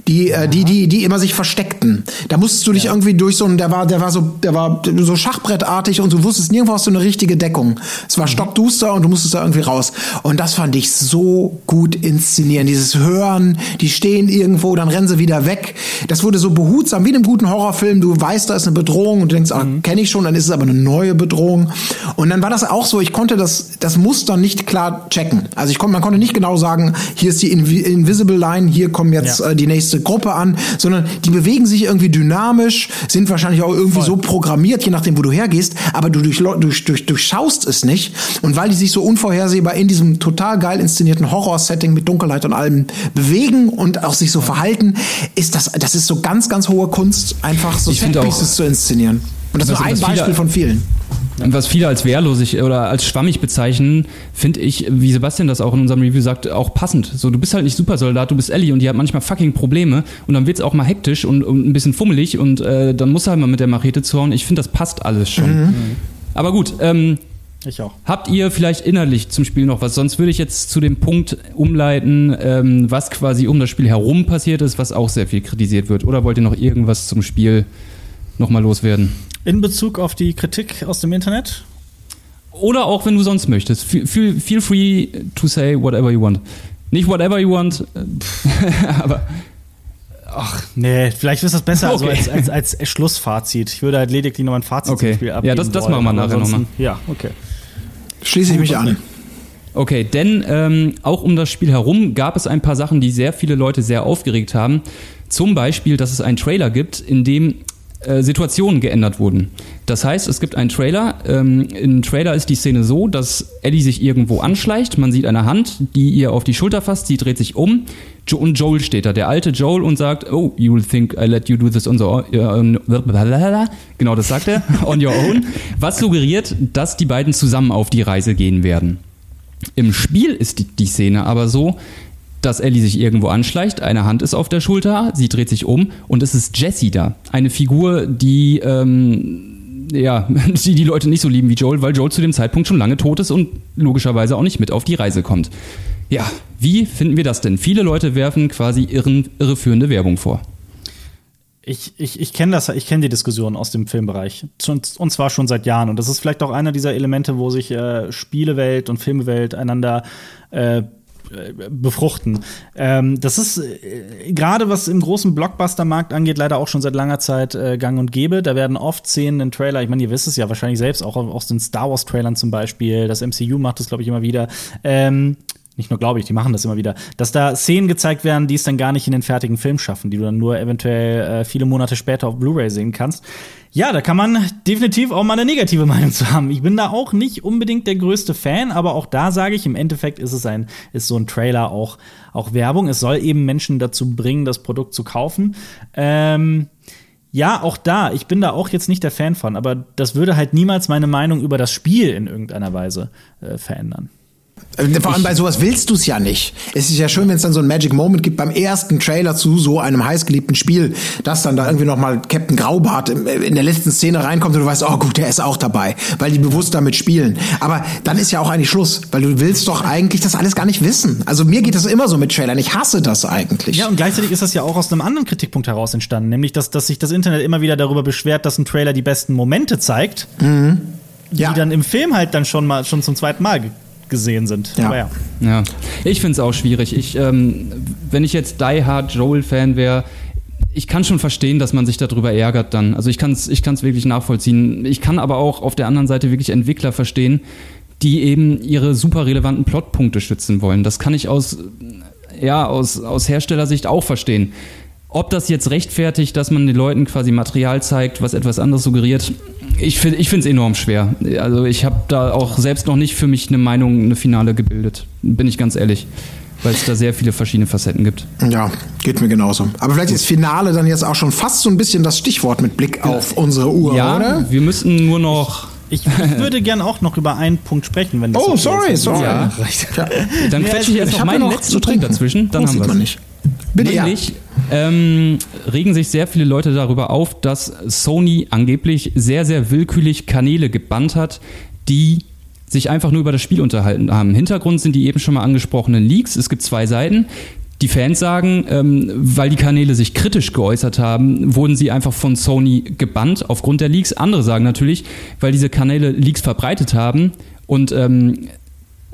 Die, äh, die, die, die immer sich versteckten. Da musstest du dich irgendwie durch so ein, der war, der war so, der war so Schachbrettartig und du wusstest nirgendwo hast du eine richtige Deckung. Es war stockduster und du musstest da irgendwie raus. Und das fand ich so gut inszenieren. Dieses Hören, die stehen irgendwo, dann rennen sie wieder weg. Das wurde so behutsam, wie in einem guten Horrorfilm. Du weißt, da ist eine Bedrohung und du denkst, ah, kenne ich schon, dann ist es aber eine neue Bedrohung. Und dann war das auch so, ich konnte das, das Muster nicht klar checken. Also ich konnte, man konnte nicht genau sagen, hier ist die Invi Invisible Line, hier kommen jetzt Ja. äh, die nächste Gruppe an, sondern die bewegen sich irgendwie dynamisch, sind wahrscheinlich auch irgendwie so programmiert, je nachdem, wo du hergehst, aber du durch, durch, durch, durchschaust es nicht. Und weil die sich so unvorhersehbar in diesem total geil inszenierten Horror-Setting mit Dunkelheit und allem bewegen und auch sich so verhalten, ist das, das ist so ganz, ganz hohe Kunst, einfach so Setpieces zu inszenieren. Und das ist Was- nur ein was viele- Beispiel von vielen. Und was viele als wehrlosig oder als schwammig bezeichnen, finde ich, wie Sebastian das auch in unserem Review sagt, auch passend. So, du bist halt nicht Supersoldat, du bist Ellie und die hat manchmal fucking Probleme und dann wird's auch mal hektisch und, und ein bisschen fummelig und äh, dann muss er halt mal mit der Machete zuhauen. Ich finde, das passt alles schon. Aber gut, ähm, Ich auch. Habt ihr vielleicht innerlich zum Spiel noch was? Sonst würde ich jetzt zu dem Punkt umleiten, ähm, was quasi um das Spiel herum passiert ist, was auch sehr viel kritisiert wird. Oder wollt ihr noch irgendwas zum Spiel nochmal loswerden? In Bezug auf die Kritik aus dem Internet? Oder auch, wenn du sonst möchtest. Feel, feel, free to say whatever you want. Nicht whatever you want, aber Ach, nee, vielleicht ist das besser also Okay. als, als, als Schlussfazit. Ich würde halt lediglich noch ein Fazit Okay. zum Spiel Ja, abgeben das- das wollen, machen wir nachher ansonsten- noch Ja, okay. Schließe ich mich an. Okay, denn ähm, auch um das Spiel herum gab es ein paar Sachen, die sehr viele Leute sehr aufgeregt haben. Zum Beispiel, dass es einen Trailer gibt, in dem äh, Situationen geändert wurden. Das heißt, es gibt einen Trailer. Ähm, Im Trailer ist die Szene so, dass Ellie sich irgendwo anschleicht. Man sieht eine Hand, die ihr auf die Schulter fasst. Sie dreht sich um. Jo und Joel steht da, der alte Joel, und sagt, oh, you think I let you do this on the own. Genau, das sagt er. On your own. Was suggeriert, dass die beiden zusammen auf die Reise gehen werden. Im Spiel ist die, die Szene aber so, dass Ellie sich irgendwo anschleicht, eine Hand ist auf der Schulter, sie dreht sich um und es ist Jessie da. Eine Figur, die, ähm, ja, die die Leute nicht so lieben wie Joel, weil Joel zu dem Zeitpunkt schon lange tot ist und logischerweise auch nicht mit auf die Reise kommt. Ja, wie finden wir das denn? Viele Leute werfen quasi irren, irreführende Werbung vor. Ich, ich, ich kenne das, ich kenne die Diskussion aus dem Filmbereich. Und zwar schon seit Jahren. Und das ist vielleicht auch einer dieser Elemente, wo sich äh, Spielewelt und Filmwelt einander äh, befruchten. Ähm, das ist äh, gerade was im großen Blockbuster-Markt angeht, leider auch schon seit langer Zeit äh, gang und gäbe. Da werden oft Szenen in Trailer, ich meine, ihr wisst es ja wahrscheinlich selbst, auch aus den Star Wars-Trailern zum Beispiel, das MCU macht das, glaube ich, immer wieder. Ähm, nicht nur glaube ich, die machen das immer wieder, dass da Szenen gezeigt werden, die es dann gar nicht in den fertigen Film schaffen, die du dann nur eventuell äh, viele Monate später auf Blu-ray sehen kannst. Ja, da kann man definitiv auch mal eine negative Meinung zu haben. Ich bin da auch nicht unbedingt der größte Fan, aber auch da sage ich, im Endeffekt ist es ein, ist so ein Trailer auch, auch Werbung. Es soll eben Menschen dazu bringen, das Produkt zu kaufen. Ähm, ja, auch da, ich bin da auch jetzt nicht der Fan von, aber das würde halt niemals meine Meinung über das Spiel in irgendeiner Weise äh, verändern. Äh, vor allem bei sowas willst du es ja nicht. Es ist ja schön, wenn es dann so ein Magic Moment gibt beim ersten Trailer zu so einem heißgeliebten Spiel, dass dann da irgendwie noch mal Captain Graubart in der letzten Szene reinkommt und du weißt, oh gut, der ist auch dabei, weil die bewusst damit spielen. Aber dann ist ja auch eigentlich Schluss, weil du willst doch eigentlich das alles gar nicht wissen. Also mir geht das immer so mit Trailern. Ich hasse das eigentlich. Ja, und gleichzeitig ist das ja auch aus einem anderen Kritikpunkt heraus entstanden, nämlich dass, dass sich das Internet immer wieder darüber beschwert, dass ein Trailer die besten Momente zeigt. Mhm. Ja. Die dann im Film halt dann schon mal schon zum zweiten Mal gesehen sind. Ja. ja. ja. Ich finde es auch schwierig. Ich, ähm, wenn ich jetzt Die Hard Joel-Fan wäre, ich kann schon verstehen, dass man sich darüber ärgert dann. Also ich kann es ich kann's wirklich nachvollziehen. Ich kann aber auch auf der anderen Seite wirklich Entwickler verstehen, die eben ihre super relevanten Plotpunkte schützen wollen. Das kann ich aus, ja, aus, aus Herstellersicht auch verstehen. Ob das jetzt rechtfertigt, dass man den Leuten quasi Material zeigt, was etwas anderes suggeriert, ich finde es enorm schwer. Also ich habe da auch selbst noch nicht für mich eine Meinung, eine Finale gebildet, bin ich ganz ehrlich. Weil es da sehr viele verschiedene Facetten gibt. Ja, geht mir genauso. Aber vielleicht ist Finale dann jetzt auch schon fast so ein bisschen das Stichwort mit Blick auf unsere Uhr, ja, oder? wir müssen nur noch ich, ich, würde gern auch noch über einen Punkt sprechen, wenn das Oh, okay sorry, ist. sorry. Ja. Ja. Dann quetsche ich erst noch meinen letzten Punkt dazwischen, dann haben wir es. Bitte, Nämlich ja ähm, regen sich sehr viele Leute darüber auf, dass Sony angeblich sehr, sehr willkürlich Kanäle gebannt hat, die sich einfach nur über das Spiel unterhalten haben. Hintergrund sind die eben schon mal angesprochenen Leaks. Es gibt zwei Seiten. Die Fans sagen, ähm, weil die Kanäle sich kritisch geäußert haben, wurden sie einfach von Sony gebannt aufgrund der Leaks. Andere sagen natürlich, weil diese Kanäle Leaks verbreitet haben und ähm,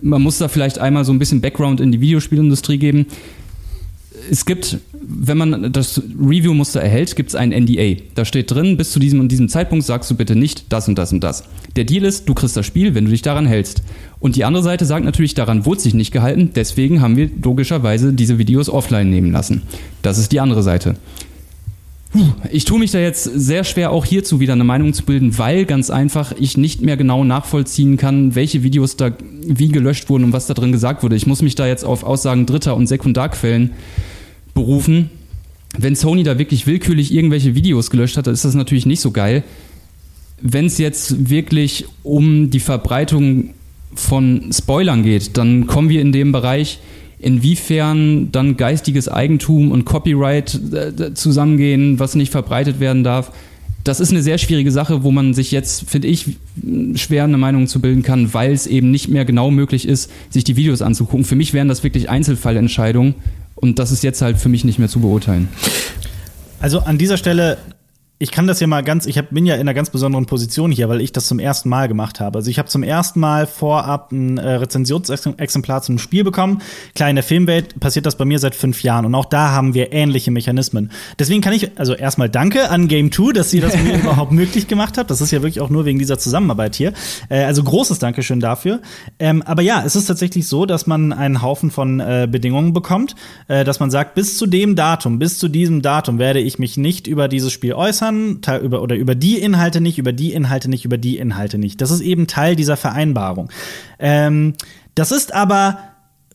man muss da vielleicht einmal so ein bisschen Background in die Videospielindustrie geben es gibt, wenn man das Review-Muster erhält, gibt es ein NDA. Da steht drin, bis zu diesem und diesem Zeitpunkt sagst du bitte nicht das und das und das. Der Deal ist, du kriegst das Spiel, wenn du dich daran hältst. Und die andere Seite sagt natürlich, daran wurde sich nicht gehalten, deswegen haben wir logischerweise diese Videos offline nehmen lassen. Das ist die andere Seite. Ich tue mich da jetzt sehr schwer, auch hierzu wieder eine Meinung zu bilden, weil ganz einfach ich nicht mehr genau nachvollziehen kann, welche Videos da wie gelöscht wurden und was da drin gesagt wurde. Ich muss mich da jetzt auf Aussagen Dritter- und Sekundarquellen berufen. Wenn Sony da wirklich willkürlich irgendwelche Videos gelöscht hat, dann ist das natürlich nicht so geil. Wenn es jetzt wirklich um die Verbreitung von Spoilern geht, dann kommen wir in dem Bereich, inwiefern dann geistiges Eigentum und Copyright äh, zusammengehen, was nicht verbreitet werden darf. Das ist eine sehr schwierige Sache, wo man sich jetzt, finde ich, schwer eine Meinung zu bilden kann, weil es eben nicht mehr genau möglich ist, sich die Videos anzugucken. Für mich wären das wirklich Einzelfallentscheidungen und das ist jetzt halt für mich nicht mehr zu beurteilen. Also an dieser Stelle ich kann das ja mal ganz, ich hab, bin ja in einer ganz besonderen Position hier, weil ich das zum ersten Mal gemacht habe. Also ich habe zum ersten Mal vorab ein äh, Rezensionsexemplar zum Spiel bekommen. Klar, in der Filmwelt passiert das bei mir seit fünf Jahren und auch da haben wir ähnliche Mechanismen. Deswegen kann ich, also erstmal danke an Game 2, dass sie das mir überhaupt möglich gemacht habt. Das ist ja wirklich auch nur wegen dieser Zusammenarbeit hier. Äh, also großes Dankeschön dafür. Ähm, aber ja, es ist tatsächlich so, dass man einen Haufen von äh, Bedingungen bekommt, äh, dass man sagt, bis zu dem Datum, bis zu diesem Datum werde ich mich nicht über dieses Spiel äußern äußern, über, oder über die Inhalte nicht, über die Inhalte nicht, über die Inhalte nicht. Das ist eben Teil dieser Vereinbarung. Ähm, das ist aber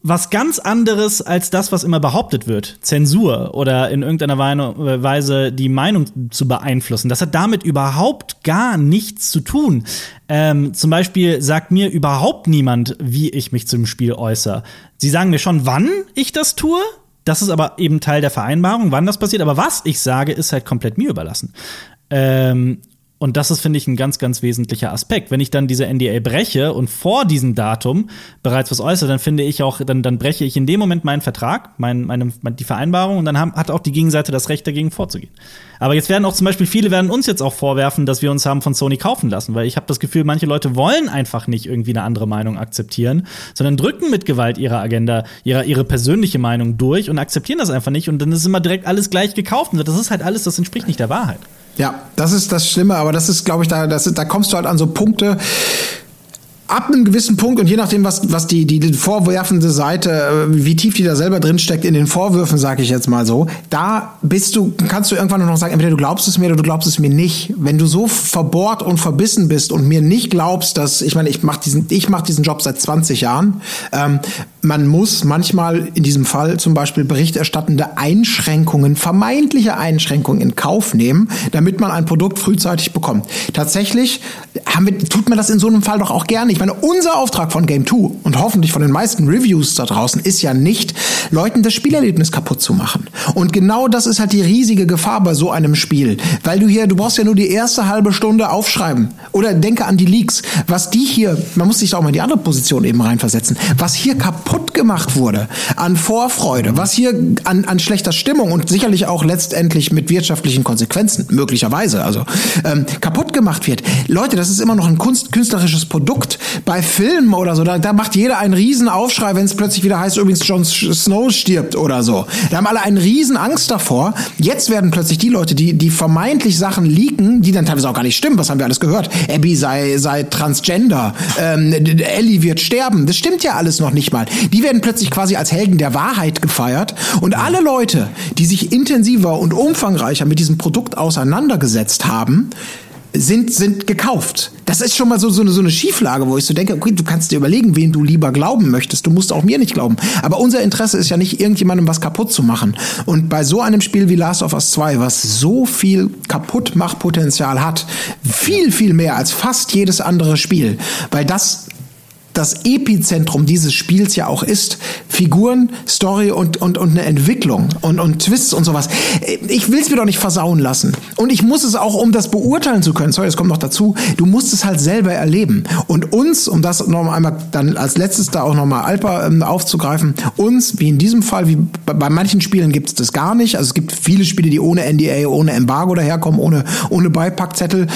was ganz anderes als das, was immer behauptet wird. Zensur oder in irgendeiner Weise die Meinung zu beeinflussen. Das hat damit überhaupt gar nichts zu tun. Ähm, zum Beispiel sagt mir überhaupt niemand, wie ich mich zum Spiel äußere. Sie sagen mir schon, wann ich das tue. Das ist aber eben Teil der Vereinbarung, wann das passiert. Aber was ich sage, ist halt komplett mir überlassen. Ähm, und das ist, finde ich, ein ganz, ganz wesentlicher Aspekt. Wenn ich dann diese NDA breche und vor diesem Datum bereits was äußere, dann finde ich auch, dann, dann breche ich in dem Moment meinen Vertrag, mein, meine, die Vereinbarung und dann haben, hat auch die Gegenseite das Recht, dagegen vorzugehen. Aber jetzt werden auch zum Beispiel viele werden uns jetzt auch vorwerfen, dass wir uns haben von Sony kaufen lassen, weil ich habe das Gefühl, manche Leute wollen einfach nicht irgendwie eine andere Meinung akzeptieren, sondern drücken mit Gewalt ihre Agenda, ihre, ihre persönliche Meinung durch und akzeptieren das einfach nicht und dann ist immer direkt alles gleich gekauft. Und das ist halt alles, das entspricht nicht der Wahrheit. Ja, das ist das Schlimme, aber das ist, glaube ich, da, das da kommst du halt an so Punkte, ab einem gewissen Punkt und je nachdem, was, was die, die vorwerfende Seite, äh, wie tief die da selber drin steckt in den Vorwürfen, sage ich jetzt mal so, da bist du, kannst du irgendwann nur noch sagen, entweder du glaubst es mir oder du glaubst es mir nicht. Wenn du so verbohrt und verbissen bist und mir nicht glaubst, dass, ich meine, ich mache diesen, mach diesen Job seit 20 Jahren, ähm, man muss manchmal in diesem Fall zum Beispiel berichterstattende Einschränkungen, vermeintliche Einschränkungen in Kauf nehmen, damit man ein Produkt frühzeitig bekommt. Tatsächlich haben wir, tut man das in so einem Fall doch auch gerne. Ich meine, unser Auftrag von Game 2 und hoffentlich von den meisten Reviews da draußen ist ja nicht, Leuten das Spielerlebnis kaputt zu machen. Und genau das ist halt die riesige Gefahr bei so einem Spiel. Weil du hier, du brauchst ja nur die erste halbe Stunde aufschreiben. Oder denke an die Leaks. Was die hier, man muss sich auch mal in die andere Position eben reinversetzen, was hier kaputt gemacht wurde an Vorfreude, was hier an, an schlechter Stimmung und sicherlich auch letztendlich mit wirtschaftlichen Konsequenzen, möglicherweise, also ähm, kaputt gemacht wird. Leute, das ist immer noch ein Kunst, künstlerisches Produkt bei Filmen oder so, da, da macht jeder einen riesen Aufschrei, wenn es plötzlich wieder heißt, übrigens Jon Snow stirbt oder so. Da haben alle einen riesen Angst davor. Jetzt werden plötzlich die Leute, die, die vermeintlich Sachen leaken, die dann teilweise auch gar nicht stimmen, was haben wir alles gehört? Abby sei, sei transgender, ähm, Ellie wird sterben. Das stimmt ja alles noch nicht mal. Die werden plötzlich quasi als Helden der Wahrheit gefeiert und alle Leute, die sich intensiver und umfangreicher mit diesem Produkt auseinandergesetzt haben, sind, sind gekauft. Das ist schon mal so, so, eine, so eine Schieflage, wo ich so denke, okay, du kannst dir überlegen, wen du lieber glauben möchtest. Du musst auch mir nicht glauben. Aber unser Interesse ist ja nicht, irgendjemandem was kaputt zu machen. Und bei so einem Spiel wie Last of Us 2, was so viel Kaputtmachpotenzial hat, viel, viel mehr als fast jedes andere Spiel, weil das das Epizentrum dieses Spiels ja auch ist. Figuren, Story und, und, und eine Entwicklung und, und Twists und sowas. Ich will es mir doch nicht versauen lassen. Und ich muss es auch, um das beurteilen zu können, sorry, das kommt noch dazu, du musst es halt selber erleben. Und uns, um das noch einmal dann als letztes da auch nochmal Alpa ähm, aufzugreifen, uns, wie in diesem Fall, wie bei, bei manchen Spielen gibt es das gar nicht. Also es gibt viele Spiele, die ohne NDA, ohne Embargo daherkommen, ohne, ohne Beipackzettel.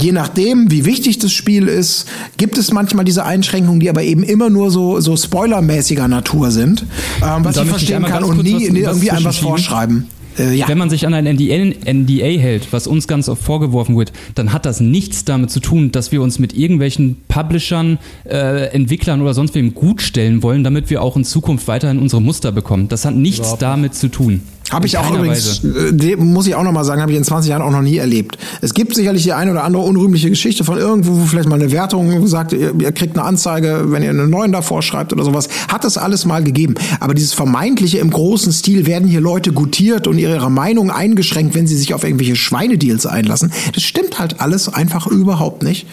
Je nachdem, wie wichtig das Spiel ist, gibt es manchmal diese Einschränkungen, die aber eben immer nur so, so spoilermäßiger Natur sind, ähm, was ich verstehen kann und nie irgendwie einem was vorschreiben. Äh, ja. Wenn man sich an ein NDA, NDA hält, was uns ganz oft vorgeworfen wird, dann hat das nichts damit zu tun, dass wir uns mit irgendwelchen Publishern, äh, Entwicklern oder sonst wem gut stellen wollen, damit wir auch in Zukunft weiterhin unsere Muster bekommen. Das hat nichts Überhaupt damit zu tun. Habe ich auch übrigens, äh, muss ich auch noch mal sagen, habe ich in 20 Jahren auch noch nie erlebt. Es gibt sicherlich die eine oder andere unrühmliche Geschichte von irgendwo, wo vielleicht mal eine Wertung sagt, ihr, ihr kriegt eine Anzeige, wenn ihr einen neuen davor schreibt oder sowas. Hat es alles mal gegeben. Aber dieses vermeintliche im großen Stil werden hier Leute gutiert und ihre Meinung eingeschränkt, wenn sie sich auf irgendwelche Schweinedeals einlassen. Das stimmt halt alles einfach überhaupt nicht.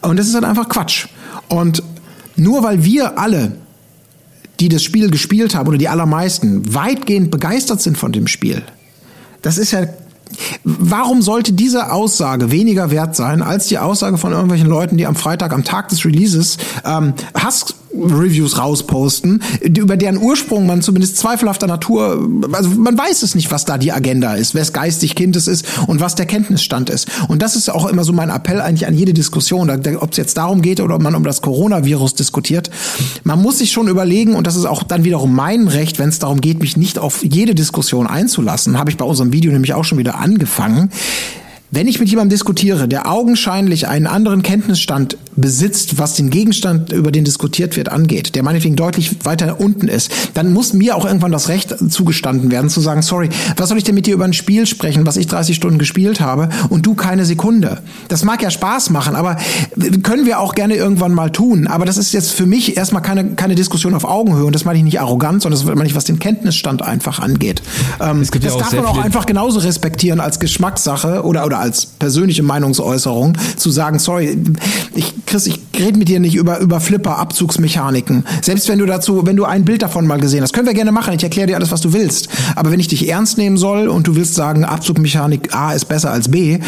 Und das ist halt einfach Quatsch. Und nur weil wir alle die das Spiel gespielt haben oder die allermeisten weitgehend begeistert sind von dem Spiel. Das ist ja Warum sollte diese Aussage weniger wert sein als die Aussage von irgendwelchen Leuten, die am Freitag, am Tag des Releases, ähm, Hass Reviews rausposten, über deren Ursprung man zumindest zweifelhafter Natur, also man weiß es nicht, was da die Agenda ist, wes geistig Kind es ist und was der Kenntnisstand ist. Und das ist auch immer so mein Appell eigentlich an jede Diskussion, ob es jetzt darum geht oder ob man um das Coronavirus diskutiert. Man muss sich schon überlegen, und das ist auch dann wiederum mein Recht, wenn es darum geht, mich nicht auf jede Diskussion einzulassen, habe ich bei unserem Video nämlich auch schon wieder angefangen. Wenn ich mit jemandem diskutiere, der augenscheinlich einen anderen Kenntnisstand besitzt, was den Gegenstand, über den diskutiert wird, angeht, der meinetwegen deutlich weiter unten ist, dann muss mir auch irgendwann das Recht zugestanden werden, zu sagen, sorry, was soll ich denn mit dir über ein Spiel sprechen, was ich 30 Stunden gespielt habe und du keine Sekunde? Das mag ja Spaß machen, aber können wir auch gerne irgendwann mal tun. Aber das ist jetzt für mich erstmal keine, keine Diskussion auf Augenhöhe und das meine ich nicht arrogant, sondern das meine ich, was den Kenntnisstand einfach angeht. Ähm, das ja darf man auch einfach genauso respektieren als Geschmackssache oder, oder als persönliche Meinungsäußerung, zu sagen, sorry, ich Chris, ich rede mit dir nicht über, über Flipper-Abzugsmechaniken. Selbst wenn du dazu, wenn du ein Bild davon mal gesehen hast, können wir gerne machen. Ich erkläre dir alles, was du willst. Aber wenn ich dich ernst nehmen soll und du willst sagen, Abzugmechanik A ist besser als B,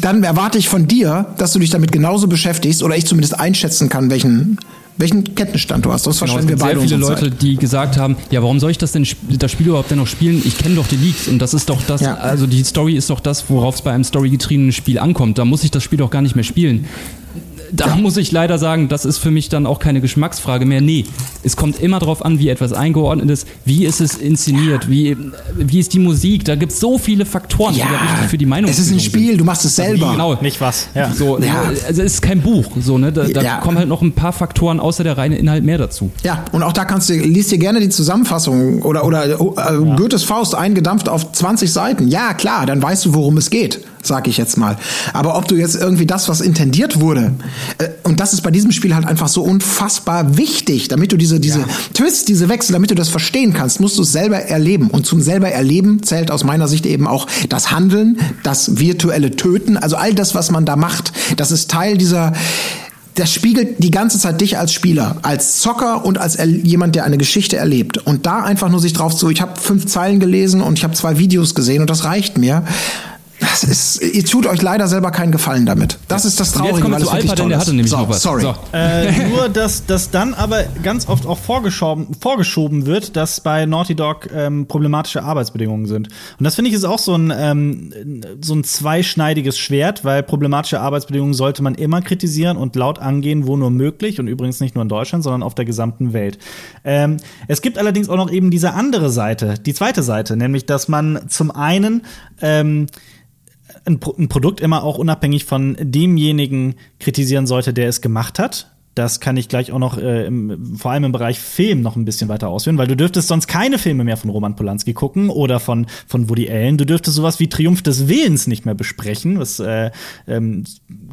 dann erwarte ich von dir, dass du dich damit genauso beschäftigst oder ich zumindest einschätzen kann, welchen welchen Kenntnisstand du hast. Das genau, verstehen wir beide. Sehr viele Leute, die gesagt haben, ja, warum soll ich das denn das Spiel überhaupt denn noch spielen? Ich kenne doch die Leaks und das ist doch das, ja. also die Story ist doch das, worauf es bei einem storygetriebenen Spiel ankommt. Da muss ich das Spiel doch gar nicht mehr spielen da muss ich leider sagen, das ist für mich dann auch keine Geschmacksfrage mehr. Nee, es kommt immer darauf an, wie etwas eingeordnet ist, wie ist es inszeniert, wie, wie ist die Musik. Da gibt es so viele Faktoren, ja, die da wichtig für die Meinung sind. Es ist ein Spiel, sind. du machst es selber. Also, genau, nicht was. Ja. So, ja. Also es ist kein Buch. So, ne? Da, da ja. kommen halt noch ein paar Faktoren außer der reine Inhalt mehr dazu. Ja, und auch da kannst du, liest dir gerne die Zusammenfassung oder, oder äh, Goethes Faust eingedampft auf 20 Seiten. Ja, klar, dann weißt du, worum es geht sag ich jetzt mal. Aber ob du jetzt irgendwie das, was intendiert wurde, äh, und das ist bei diesem Spiel halt einfach so unfassbar wichtig, damit du diese, diese ja. Twists, diese Wechsel, damit du das verstehen kannst, musst du es selber erleben. Und zum selber erleben zählt aus meiner Sicht eben auch das Handeln, das virtuelle Töten, also all das, was man da macht. Das ist Teil dieser, das spiegelt die ganze Zeit dich als Spieler, als Zocker und als jemand, der eine Geschichte erlebt. Und da einfach nur sich drauf zu, ich habe fünf Zeilen gelesen und ich habe zwei Videos gesehen und das reicht mir. Das ist, ihr tut euch leider selber keinen Gefallen damit. Das ist das Traurige, weil es wirklich toll der hatte nämlich so, noch was. Sorry. So. Äh, nur, dass, dass dann aber ganz oft auch vorgeschoben, vorgeschoben wird, dass bei Naughty Dog ähm, problematische Arbeitsbedingungen sind. Und das finde ich ist auch so ein, ähm, so ein zweischneidiges Schwert, weil problematische Arbeitsbedingungen sollte man immer kritisieren und laut angehen, wo nur möglich. Und übrigens nicht nur in Deutschland, sondern auf der gesamten Welt. Ähm, es gibt allerdings auch noch eben diese andere Seite, die zweite Seite, nämlich, dass man zum einen ähm, ein, ein Produkt immer auch unabhängig von demjenigen kritisieren sollte, der es gemacht hat. Das kann ich gleich auch noch äh, im, vor allem im Bereich Film noch ein bisschen weiter ausführen, weil du dürftest sonst keine Filme mehr von Roman Polanski gucken oder von, von Woody Allen. Du dürftest sowas wie Triumph des Willens nicht mehr besprechen, was äh, ähm,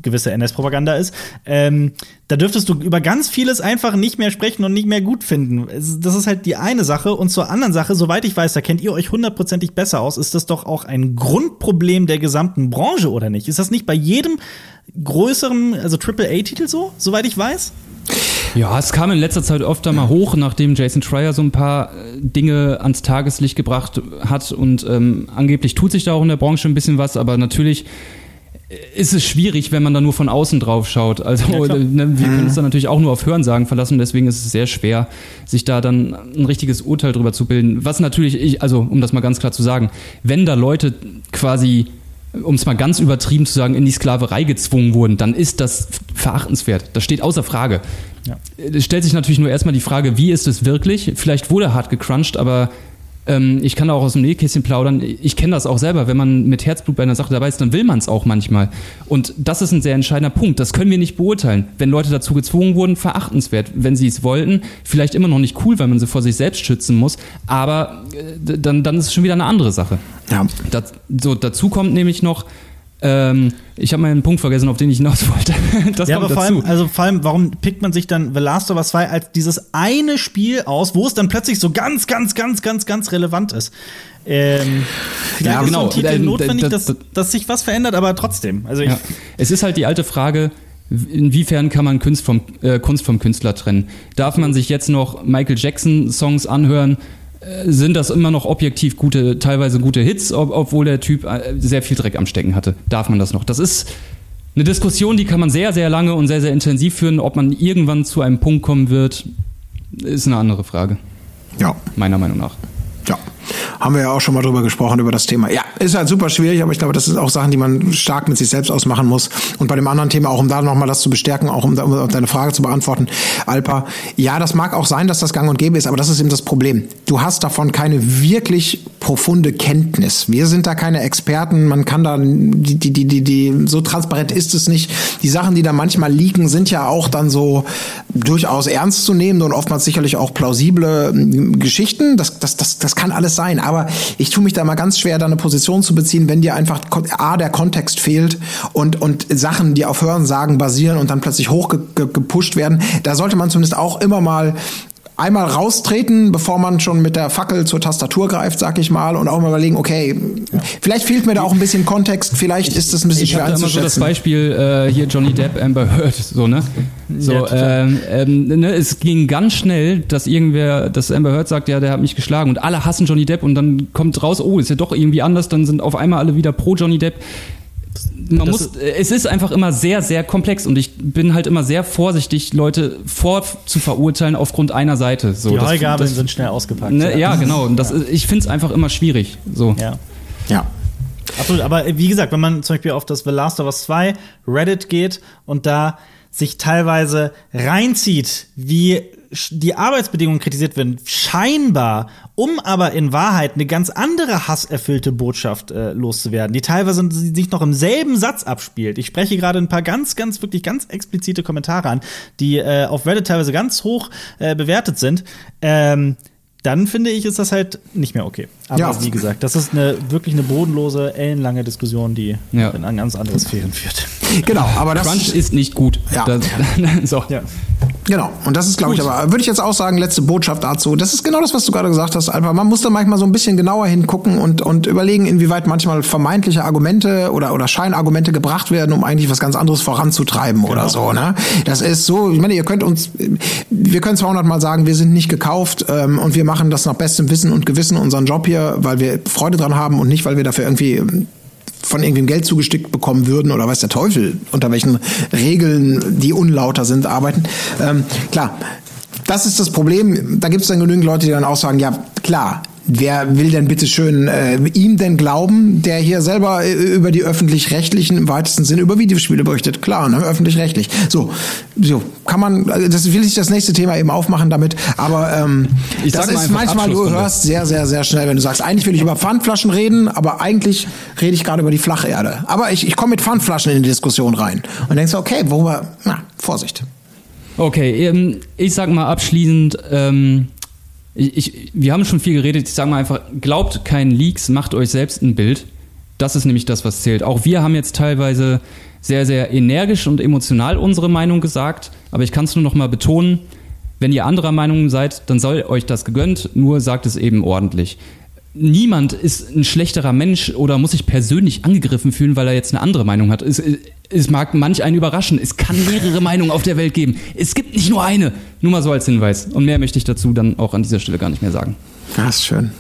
gewisse NS-Propaganda ist. Ähm, da dürftest du über ganz vieles einfach nicht mehr sprechen und nicht mehr gut finden. Das ist halt die eine Sache. Und zur anderen Sache, soweit ich weiß, da kennt ihr euch hundertprozentig besser aus, ist das doch auch ein Grundproblem der gesamten Branche, oder nicht? Ist das nicht bei jedem größeren, also AAA-Titel so, soweit ich weiß? Ja, es kam in letzter Zeit öfter mal hoch, nachdem Jason Schreier so ein paar äh, Dinge ans Tageslicht gebracht hat und ähm, angeblich tut sich da auch in der Branche ein bisschen was, aber natürlich ist es schwierig, wenn man da nur von außen drauf schaut. Also ja, ne, wir können uns mhm. da natürlich auch nur auf Hörensagen verlassen, deswegen ist es sehr schwer, sich da dann ein richtiges Urteil drüber zu bilden. Was natürlich, ich, also um das mal ganz klar zu sagen, wenn da Leute quasi um es mal ganz übertrieben zu sagen, in die Sklaverei gezwungen wurden, dann ist das verachtenswert. Das steht außer Frage. Ja. Es stellt sich natürlich nur erstmal die Frage, wie ist es wirklich? Vielleicht wurde hart gecrunched, aber ähm, ich kann auch aus dem Nähkästchen plaudern. Ich kenne das auch selber. Wenn man mit Herzblut bei einer Sache dabei ist, dann will man es auch manchmal. Und das ist ein sehr entscheidender Punkt. Das können wir nicht beurteilen. Wenn Leute dazu gezwungen wurden, verachtenswert. Wenn sie es wollten, vielleicht immer noch nicht cool, weil man sie vor sich selbst schützen muss. Aber äh, dann, dann ist es schon wieder eine andere Sache. Ja. Das, so, dazu kommt nämlich noch, ähm, ich habe meinen Punkt vergessen, auf den ich hinaus wollte. Das ja, kommt aber vor dazu. allem, also vor allem, warum pickt man sich dann The Last of Us 2 als dieses eine Spiel aus, wo es dann plötzlich so ganz, ganz, ganz, ganz, ganz relevant ist? Ähm, ja, genau. Ist so Titel notwendig, dass, dass sich was verändert, aber trotzdem. Also ja. Es ist halt die alte Frage, Inwiefern kann man Kunst vom, äh, Kunst vom Künstler trennen? Darf man sich jetzt noch Michael Jackson Songs anhören, sind das immer noch objektiv gute, teilweise gute Hits, ob, obwohl der Typ äh, sehr viel Dreck am Stecken hatte. Darf man das noch? Das ist eine Diskussion, die kann man sehr, sehr lange und sehr, sehr intensiv führen. Ob man irgendwann zu einem Punkt kommen wird, ist eine andere Frage. Ja. Meiner Meinung nach. Ja. Haben wir ja auch schon mal drüber gesprochen, über das Thema. Ja, ist halt super schwierig, aber ich glaube, das sind auch Sachen, die man stark mit sich selbst ausmachen muss. Und bei dem anderen Thema, auch um da nochmal das zu bestärken, auch um, um deine Frage zu beantworten, Alpa, ja, das mag auch sein, dass das gang und gäbe ist, aber das ist eben das Problem. Du hast davon keine wirklich profunde Kenntnis. Wir sind da keine Experten, man kann da, die, die, die, die, die so transparent ist es nicht. Die Sachen, die da manchmal liegen, sind ja auch dann so durchaus ernst zu nehmen und oftmals sicherlich auch plausible hm, Geschichten. Das, das, das, das kann alles sein. Aber ich tue mich da mal ganz schwer, da eine Position zu beziehen, wenn dir einfach A, der Kontext fehlt und, und Sachen, die auf Hörensagen basieren und dann plötzlich hochgepusht werden. Da sollte man zumindest auch immer mal einmal raustreten, bevor man schon mit der Fackel zur Tastatur greift, sag ich mal, und auch mal überlegen, okay, vielleicht fehlt mir da auch ein bisschen Kontext, vielleicht ist das ein bisschen ich schwer Ich immer so das Beispiel äh, hier Johnny Depp, Amber Heard, so ne, so ja, ähm, ähm, ne, es ging ganz schnell, dass irgendwer, dass Amber Heard sagt, ja, der hat mich geschlagen und alle hassen Johnny Depp und dann kommt raus, oh, ist ja doch irgendwie anders, dann sind auf einmal alle wieder pro Johnny Depp man muss, es ist einfach immer sehr, sehr komplex und ich bin halt immer sehr vorsichtig, Leute vor zu verurteilen aufgrund einer Seite. So, die Heugabeln sind schnell ausgepackt. Ne, ja. ja, genau. Und das, ja. ich finde es einfach immer schwierig. So. Ja. Ja. Absolut, aber wie gesagt, wenn man zum Beispiel auf das The Last of Us 2 Reddit geht und da sich teilweise reinzieht, wie die Arbeitsbedingungen kritisiert werden, scheinbar, um aber in Wahrheit eine ganz andere hasserfüllte Botschaft äh, loszuwerden, die teilweise sich noch im selben Satz abspielt. Ich spreche gerade ein paar ganz, ganz, wirklich ganz explizite Kommentare an, die äh, auf Reddit teilweise ganz hoch äh, bewertet sind. Ähm, dann finde ich, ist das halt nicht mehr okay. Aber ja. wie gesagt, das ist eine wirklich eine bodenlose, ellenlange Diskussion, die ja. in ein ganz andere Sphären führt. Genau, aber das Crunch ist nicht gut. Ja. Das, so. ja. Genau, und das ist, glaube ich, aber würde ich jetzt auch sagen, letzte Botschaft dazu. Das ist genau das, was du gerade gesagt hast, Alpha. Man muss da manchmal so ein bisschen genauer hingucken und, und überlegen, inwieweit manchmal vermeintliche Argumente oder, oder Scheinargumente gebracht werden, um eigentlich was ganz anderes voranzutreiben genau. oder so. Ne? Das ist so, ich meine, ihr könnt uns, wir können 200 Mal sagen, wir sind nicht gekauft ähm, und wir machen das nach bestem Wissen und Gewissen unseren Job hier, weil wir Freude dran haben und nicht, weil wir dafür irgendwie von irgendwem Geld zugestickt bekommen würden oder weiß der Teufel, unter welchen Regeln die unlauter sind, arbeiten. Ähm, klar, das ist das Problem. Da gibt es dann genügend Leute, die dann auch sagen, ja klar, wer will denn bitte schön äh, ihm denn glauben, der hier selber äh, über die öffentlich-rechtlichen im weitesten Sinne über Videospiele berichtet? Klar, ne? öffentlich-rechtlich. So, so kann man. Also das will ich das nächste Thema eben aufmachen damit. Aber ähm, ich das ist manchmal du hörst sehr, sehr, sehr schnell, wenn du sagst, eigentlich will ich über Pfandflaschen reden, aber eigentlich rede ich gerade über die Flacherde. Aber ich, ich komme mit Pfandflaschen in die Diskussion rein und denkst, okay, wo wir, na, Vorsicht. Okay, ähm, ich sag mal abschließend. Ähm ich, ich, wir haben schon viel geredet, ich sage mal einfach, glaubt keinen Leaks, macht euch selbst ein Bild. Das ist nämlich das, was zählt. Auch wir haben jetzt teilweise sehr, sehr energisch und emotional unsere Meinung gesagt, aber ich kann es nur noch mal betonen, wenn ihr anderer Meinung seid, dann soll euch das gegönnt, nur sagt es eben ordentlich niemand ist ein schlechterer Mensch oder muss sich persönlich angegriffen fühlen, weil er jetzt eine andere Meinung hat. Es, es mag manch einen überraschen. Es kann mehrere Meinungen auf der Welt geben. Es gibt nicht nur eine. Nur mal so als Hinweis. Und mehr möchte ich dazu dann auch an dieser Stelle gar nicht mehr sagen. Das ist schön.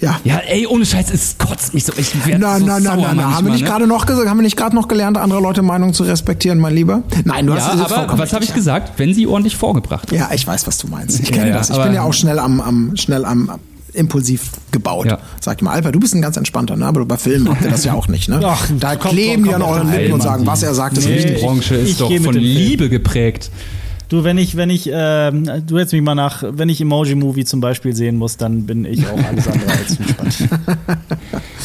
Ja. Ja, ey, ohne Scheiß, es kotzt mich so. Ich nein, so nein, nein, nein, nein. Haben wir nicht ne? gerade noch gesagt, haben wir nicht gerade noch gelernt, andere Leute Meinung zu respektieren, mein Lieber? Nein, du ja, hast aber was habe ich gesagt? Wenn sie ordentlich vorgebracht. Ja, ich weiß, was du meinst. Ich kenne ja, das. Ich bin ja auch schnell am, am schnell am impulsiv gebaut. Ja. Sag ich mal, Alper, du bist ein ganz entspannter, ne? aber bei Filmen habt ihr das ja auch nicht. Ne? Ach, da kleben die an euren Lippen und sagen, was er sagt, ist nee, richtig. Die Branche ist doch von Liebe geprägt. Du, wenn ich, wenn ich, äh, du hättest mich mal nach, wenn ich Emoji-Movie zum Beispiel sehen muss, dann bin ich auch alles andere als entspannt.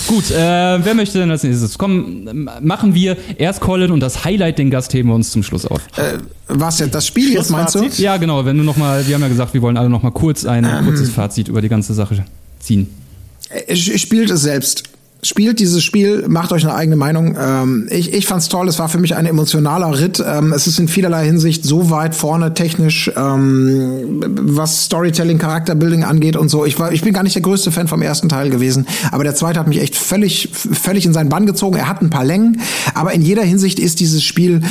Gut, äh, wer möchte denn als nächstes? Komm, machen wir erst Colin und das Highlight, den Gast heben wir uns zum Schluss auf. Äh, was jetzt, das Spiel jetzt meinst du? Ja, genau, wenn du nochmal, wir haben ja gesagt, wir wollen alle nochmal kurz ein ähm. kurzes Fazit über die ganze Sache ziehen. Spielt es selbst spielt dieses Spiel, macht euch eine eigene Meinung. Ähm, ich, ich fand's toll, es war für mich ein emotionaler Ritt. Ähm, es ist in vielerlei Hinsicht so weit vorne technisch, ähm, was Storytelling, Charakterbuilding angeht und so. Ich war, ich bin gar nicht der größte Fan vom ersten Teil gewesen, aber der zweite hat mich echt völlig, völlig in seinen Bann gezogen. Er hat ein paar Längen, aber in jeder Hinsicht ist dieses Spiel,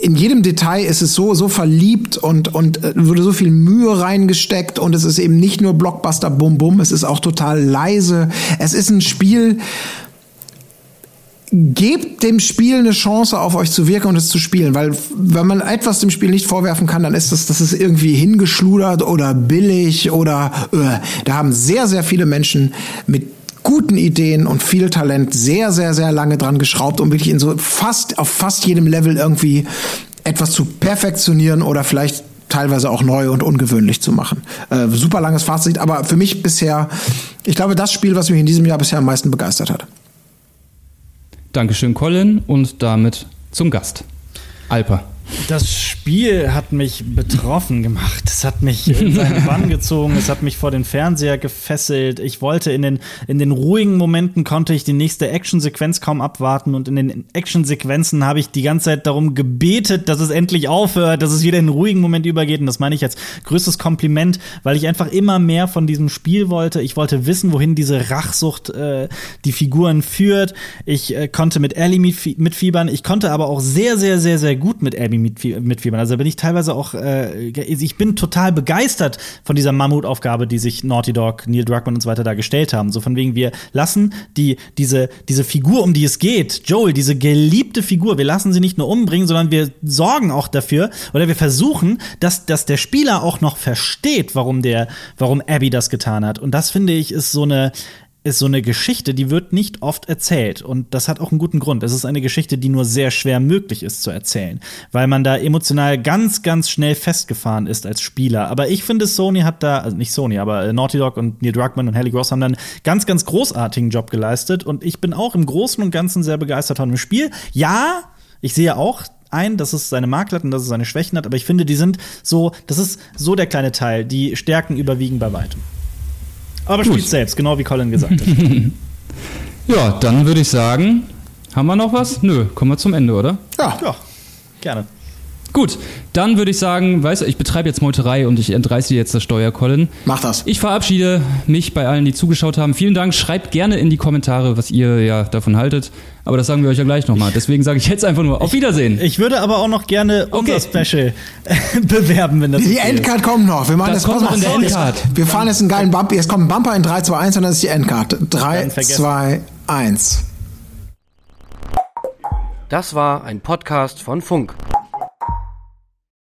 in jedem Detail ist es so, so verliebt und, und äh, wurde so viel Mühe reingesteckt und es ist eben nicht nur Blockbuster Bum Bum, es ist auch total leise. Es ist ein Spiel, gebt dem Spiel eine Chance, auf euch zu wirken und es zu spielen, weil wenn man etwas dem Spiel nicht vorwerfen kann, dann ist das, das ist irgendwie hingeschludert oder billig oder äh, da haben sehr, sehr viele Menschen mit guten Ideen und viel Talent sehr, sehr, sehr lange dran geschraubt, um wirklich in so fast, auf fast jedem Level irgendwie etwas zu perfektionieren oder vielleicht teilweise auch neu und ungewöhnlich zu machen. Äh, super langes Fazit, aber für mich bisher, ich glaube, das Spiel, was mich in diesem Jahr bisher am meisten begeistert hat. Dankeschön, Colin, und damit zum Gast. Alper. Das Spiel hat mich betroffen gemacht. Es hat mich in seinen Bann gezogen. Es hat mich vor den Fernseher gefesselt. Ich wollte in den, in den ruhigen Momenten konnte ich die nächste Actionsequenz kaum abwarten. Und in den Actionsequenzen habe ich die ganze Zeit darum gebetet, dass es endlich aufhört, dass es wieder in einen ruhigen Moment übergeht. Und das meine ich als größtes Kompliment, weil ich einfach immer mehr von diesem Spiel wollte. Ich wollte wissen, wohin diese Rachsucht äh, die Figuren führt. Ich äh, konnte mit Ellie mitfiebern. Ich konnte aber auch sehr, sehr, sehr, sehr gut mit Abby mitfiebern. Also bin ich teilweise auch, äh, ich bin total begeistert von dieser Mammutaufgabe, die sich Naughty Dog, Neil Druckmann und so weiter da gestellt haben. So von wegen, wir lassen die, diese, diese Figur, um die es geht, Joel, diese geliebte Figur, wir lassen sie nicht nur umbringen, sondern wir sorgen auch dafür oder wir versuchen, dass, dass der Spieler auch noch versteht, warum der, warum Abby das getan hat. Und das finde ich ist so eine, ist so eine Geschichte, die wird nicht oft erzählt. Und das hat auch einen guten Grund. Es ist eine Geschichte, die nur sehr schwer möglich ist zu erzählen, weil man da emotional ganz, ganz schnell festgefahren ist als Spieler. Aber ich finde, Sony hat da, also nicht Sony, aber äh, Naughty Dog und Neil Druckmann und Haley Gross haben dann einen ganz, ganz großartigen Job geleistet. Und ich bin auch im Großen und Ganzen sehr begeistert von dem Spiel. Ja, ich sehe auch ein, dass es seine Makel hat und dass es seine Schwächen hat, aber ich finde, die sind so, das ist so der kleine Teil. Die Stärken überwiegen bei weitem. Aber spielt selbst, genau wie Colin gesagt hat. ja, dann würde ich sagen, haben wir noch was? Nö, kommen wir zum Ende, oder? Ja. Ja, gerne. Gut, dann würde ich sagen, weißt du, ich betreibe jetzt Meuterei und ich entreiße dir jetzt das Steuer, Colin. Mach das. Ich verabschiede mich bei allen, die zugeschaut haben. Vielen Dank. Schreibt gerne in die Kommentare, was ihr ja davon haltet. Aber das sagen wir euch ja gleich nochmal. Deswegen sage ich jetzt einfach nur auf Wiedersehen. Ich, ich würde aber auch noch gerne okay. unser Special bewerben, wenn das Die Endcard kommt noch. Wir machen das, das kommt noch in der Endcard. Wir fahren jetzt einen geilen Bumper. Jetzt kommt ein Bumper in 3, 2, 1 und dann ist die Endcard. 3, 2, 1. Das war ein Podcast von Funk.